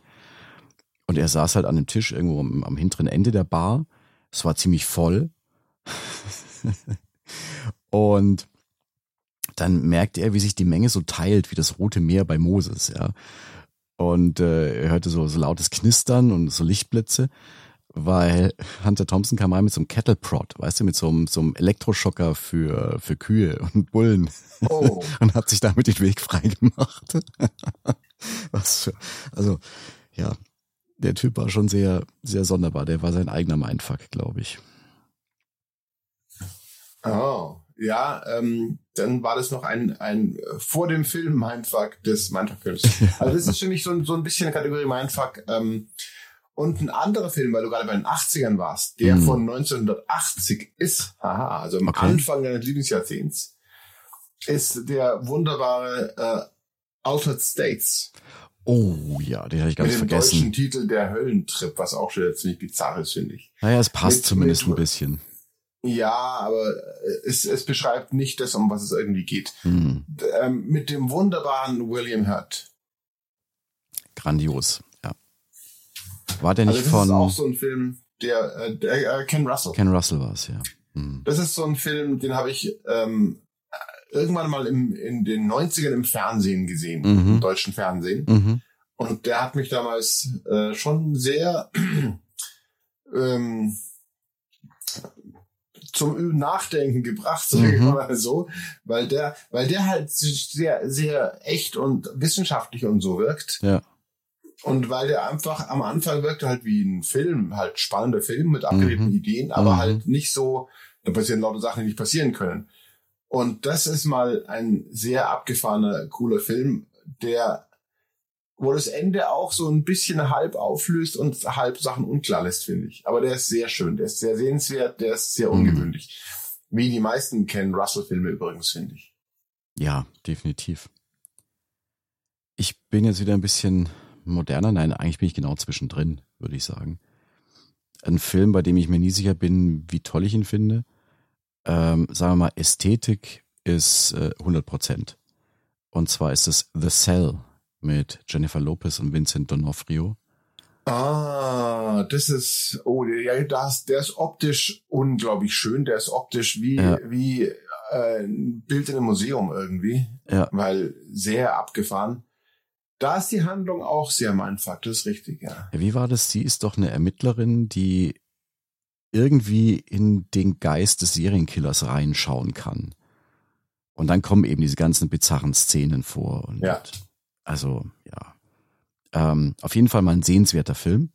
[SPEAKER 3] Und er saß halt an einem Tisch irgendwo am, am hinteren Ende der Bar. Es war ziemlich voll. und dann merkt er, wie sich die Menge so teilt, wie das Rote Meer bei Moses, ja. Und äh, er hörte so, so lautes Knistern und so Lichtblitze, weil Hunter Thompson kam mal mit so einem Kettle Prod, weißt du, mit so einem, so einem Elektroschocker für, für Kühe und Bullen.
[SPEAKER 2] Oh.
[SPEAKER 3] und hat sich damit den Weg freigemacht. Was für, also, ja, der Typ war schon sehr, sehr sonderbar. Der war sein eigener Mindfuck, glaube ich.
[SPEAKER 2] Oh, ja, ähm, dann war das noch ein, ein äh, vor dem Film Mindfuck des Mindfuck-Films. Also das ist für mich so, ein- so ein bisschen eine Kategorie Mindfuck. Ähm, und ein anderer Film, weil du gerade bei den 80ern warst, der
[SPEAKER 3] Mhm.
[SPEAKER 2] von 1980 ist, haha, also am
[SPEAKER 3] Okay.
[SPEAKER 2] Anfang deines Lieblingsjahrzehnts, ist der wunderbare äh, Altered States
[SPEAKER 3] Oh ja, den habe ich ganz
[SPEAKER 2] mit dem
[SPEAKER 3] vergessen.
[SPEAKER 2] deutschen Titel Der Höllentrip, was auch schon ziemlich bizarr ist, finde ich.
[SPEAKER 3] Naja, es passt
[SPEAKER 2] Mit-
[SPEAKER 3] zumindest
[SPEAKER 2] mit-
[SPEAKER 3] ein bisschen.
[SPEAKER 2] Ja, aber äh, es, es beschreibt nicht das, um was es irgendwie geht.
[SPEAKER 3] Hm,
[SPEAKER 2] ähm, mit dem wunderbaren William Hurt.
[SPEAKER 3] grandios, ja. War der
[SPEAKER 2] Also
[SPEAKER 3] nicht
[SPEAKER 2] das ist auch
[SPEAKER 3] von
[SPEAKER 2] so ein Film, der, äh, der äh, Ken Russell.
[SPEAKER 3] Ken Russell war es, ja. Hm.
[SPEAKER 2] Das ist so ein Film, den habe ich ähm, irgendwann mal im, in den 90ern im Fernsehen gesehen,
[SPEAKER 3] Mhm.
[SPEAKER 2] im deutschen Fernsehen.
[SPEAKER 3] Mhm.
[SPEAKER 2] Und der hat mich damals äh, schon sehr ähm, zum Nachdenken gebracht, sage ich
[SPEAKER 3] Mhm.
[SPEAKER 2] mal so, weil der, weil der halt sehr, sehr echt und wissenschaftlich und so wirkt.
[SPEAKER 3] Ja.
[SPEAKER 2] Und weil der einfach am Anfang wirkte halt wie ein Film, halt spannender Film mit abgedrehten
[SPEAKER 3] Mhm.
[SPEAKER 2] Ideen, aber
[SPEAKER 3] Mhm.
[SPEAKER 2] halt nicht so, da passieren lauter Sachen, die nicht passieren können. Und das ist mal ein sehr abgefahrener, cooler Film, der, wo das Ende auch so ein bisschen halb auflöst und halb Sachen unklar lässt, finde ich. Aber der ist sehr schön, der ist sehr sehenswert, der ist sehr
[SPEAKER 3] Mhm.
[SPEAKER 2] ungewöhnlich. Wie die meisten Ken Russell-Filme übrigens, finde ich.
[SPEAKER 3] Ja, definitiv. Ich bin jetzt wieder ein bisschen moderner. Nein, eigentlich bin ich genau zwischendrin, würde ich sagen. Ein Film, bei dem ich mir nie sicher bin, wie toll ich ihn finde. Ähm, sagen wir mal, Ästhetik ist äh, 100 Prozent. Und zwar ist es The Cell mit Jennifer Lopez und Vincent D'Onofrio.
[SPEAKER 2] Ah, das ist, oh, ja, das, der ist optisch unglaublich schön. Der ist optisch wie,
[SPEAKER 3] Ja.
[SPEAKER 2] wie äh, ein Bild in einem Museum irgendwie,
[SPEAKER 3] Ja,
[SPEAKER 2] weil sehr abgefahren. Da ist die Handlung auch sehr mein Fakt, das ist richtig, ja.
[SPEAKER 3] Ja, Wie war das? Sie ist doch eine Ermittlerin, die irgendwie in den Geist des Serienkillers reinschauen kann. Und dann kommen eben diese ganzen bizarren Szenen vor. Und
[SPEAKER 2] Ja.
[SPEAKER 3] Also, ja. Ähm, auf jeden Fall mal ein sehenswerter Film.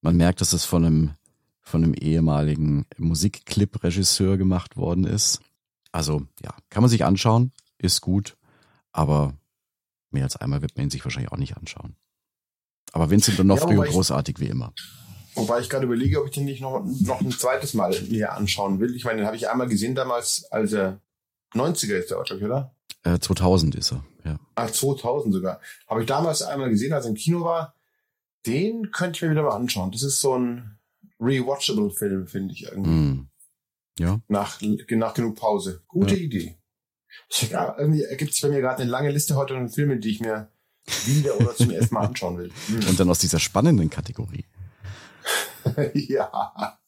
[SPEAKER 3] Man merkt, dass es von einem, von einem ehemaligen Musikclip-Regisseur gemacht worden ist. Also, ja, kann man sich anschauen, ist gut, aber mehr als einmal wird man ihn sich wahrscheinlich auch nicht anschauen. Aber Vincent D'Onofrio
[SPEAKER 2] ich-
[SPEAKER 3] großartig wie immer.
[SPEAKER 2] Wobei ich gerade überlege, ob ich den nicht noch, noch ein zweites Mal mir anschauen will. Ich meine, den habe ich einmal gesehen damals, als er 90er ist, der ich, oder?
[SPEAKER 3] Äh, 2000 ist er, ja.
[SPEAKER 2] Ah, 2000 sogar. Habe ich damals einmal gesehen, als er im Kino war. Den könnte ich mir wieder mal anschauen. Das ist so ein rewatchable Film, finde ich irgendwie.
[SPEAKER 3] Mm. Ja,
[SPEAKER 2] Nach, nach genug Pause. Gute
[SPEAKER 3] Ja.
[SPEAKER 2] Idee. Ich, irgendwie ergibt sich bei mir gerade eine lange Liste heute an Filmen, die ich mir wieder oder zum ersten Mal anschauen will. Hm.
[SPEAKER 3] und dann aus dieser spannenden Kategorie.
[SPEAKER 2] ja.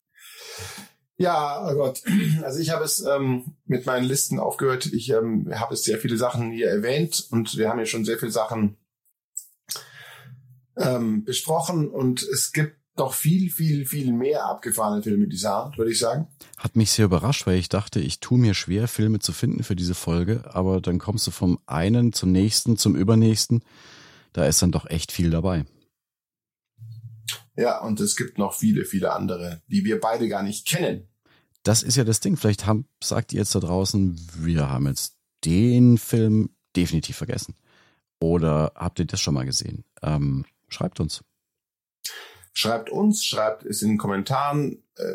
[SPEAKER 2] Ja, oh Gott. Also ich habe es ähm, mit meinen Listen aufgehört. Ich ähm, habe es sehr viele Sachen hier erwähnt und wir haben ja schon sehr viele Sachen ähm, besprochen und es gibt noch viel, viel, viel mehr abgefahrene Filme dieser Art, würde ich sagen.
[SPEAKER 3] Hat mich sehr überrascht, weil ich dachte, ich tue mir schwer, Filme zu finden für diese Folge, aber dann kommst du vom einen zum nächsten, zum übernächsten. Da ist dann doch echt viel dabei.
[SPEAKER 2] Ja, und es gibt noch viele, viele andere, die wir beide gar nicht kennen.
[SPEAKER 3] Das ist ja das Ding. Vielleicht haben, sagt ihr jetzt da draußen, wir haben jetzt den Film definitiv vergessen. Oder habt ihr das schon mal gesehen? Ähm, schreibt uns.
[SPEAKER 2] Schreibt uns, schreibt es in den Kommentaren. Äh,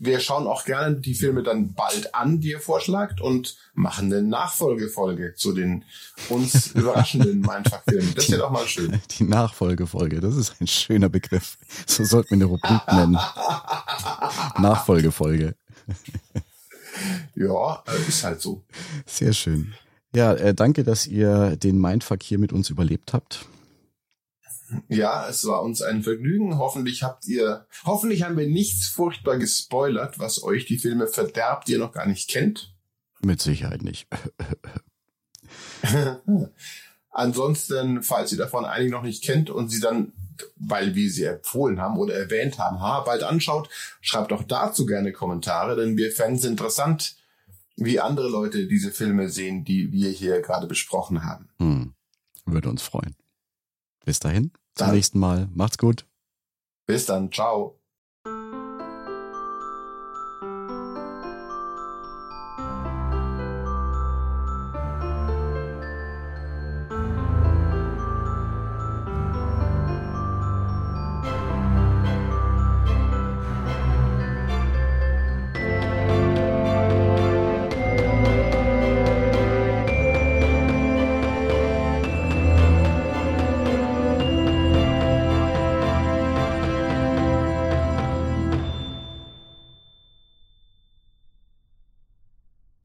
[SPEAKER 2] wir schauen auch gerne die Filme dann bald an, die ihr vorschlagt und machen eine Nachfolgefolge zu den uns überraschenden Mindfuck-Filmen. Das wäre doch mal schön.
[SPEAKER 3] Die Nachfolgefolge, das ist ein schöner Begriff. So sollten wir eine Rubrik nennen. Nachfolgefolge.
[SPEAKER 2] ja, äh, ist halt so.
[SPEAKER 3] Sehr schön. Ja, äh, danke, dass ihr den Mindfuck hier mit uns überlebt habt.
[SPEAKER 2] Ja, es war uns ein Vergnügen. Hoffentlich habt ihr, hoffentlich haben wir nichts furchtbar gespoilert, was euch die Filme verderbt, die ihr noch gar nicht kennt.
[SPEAKER 3] Mit Sicherheit nicht.
[SPEAKER 2] Ansonsten, falls ihr davon einige noch nicht kennt und sie dann, weil wir sie empfohlen haben oder erwähnt haben, ha, bald anschaut, schreibt auch dazu gerne Kommentare, denn wir fänden es interessant, wie andere Leute diese Filme sehen, die wir hier gerade besprochen haben.
[SPEAKER 3] Hm. Würde uns freuen. Bis dahin, zum
[SPEAKER 2] Dann-
[SPEAKER 3] nächsten Mal. Macht's gut.
[SPEAKER 2] Bis dann, ciao.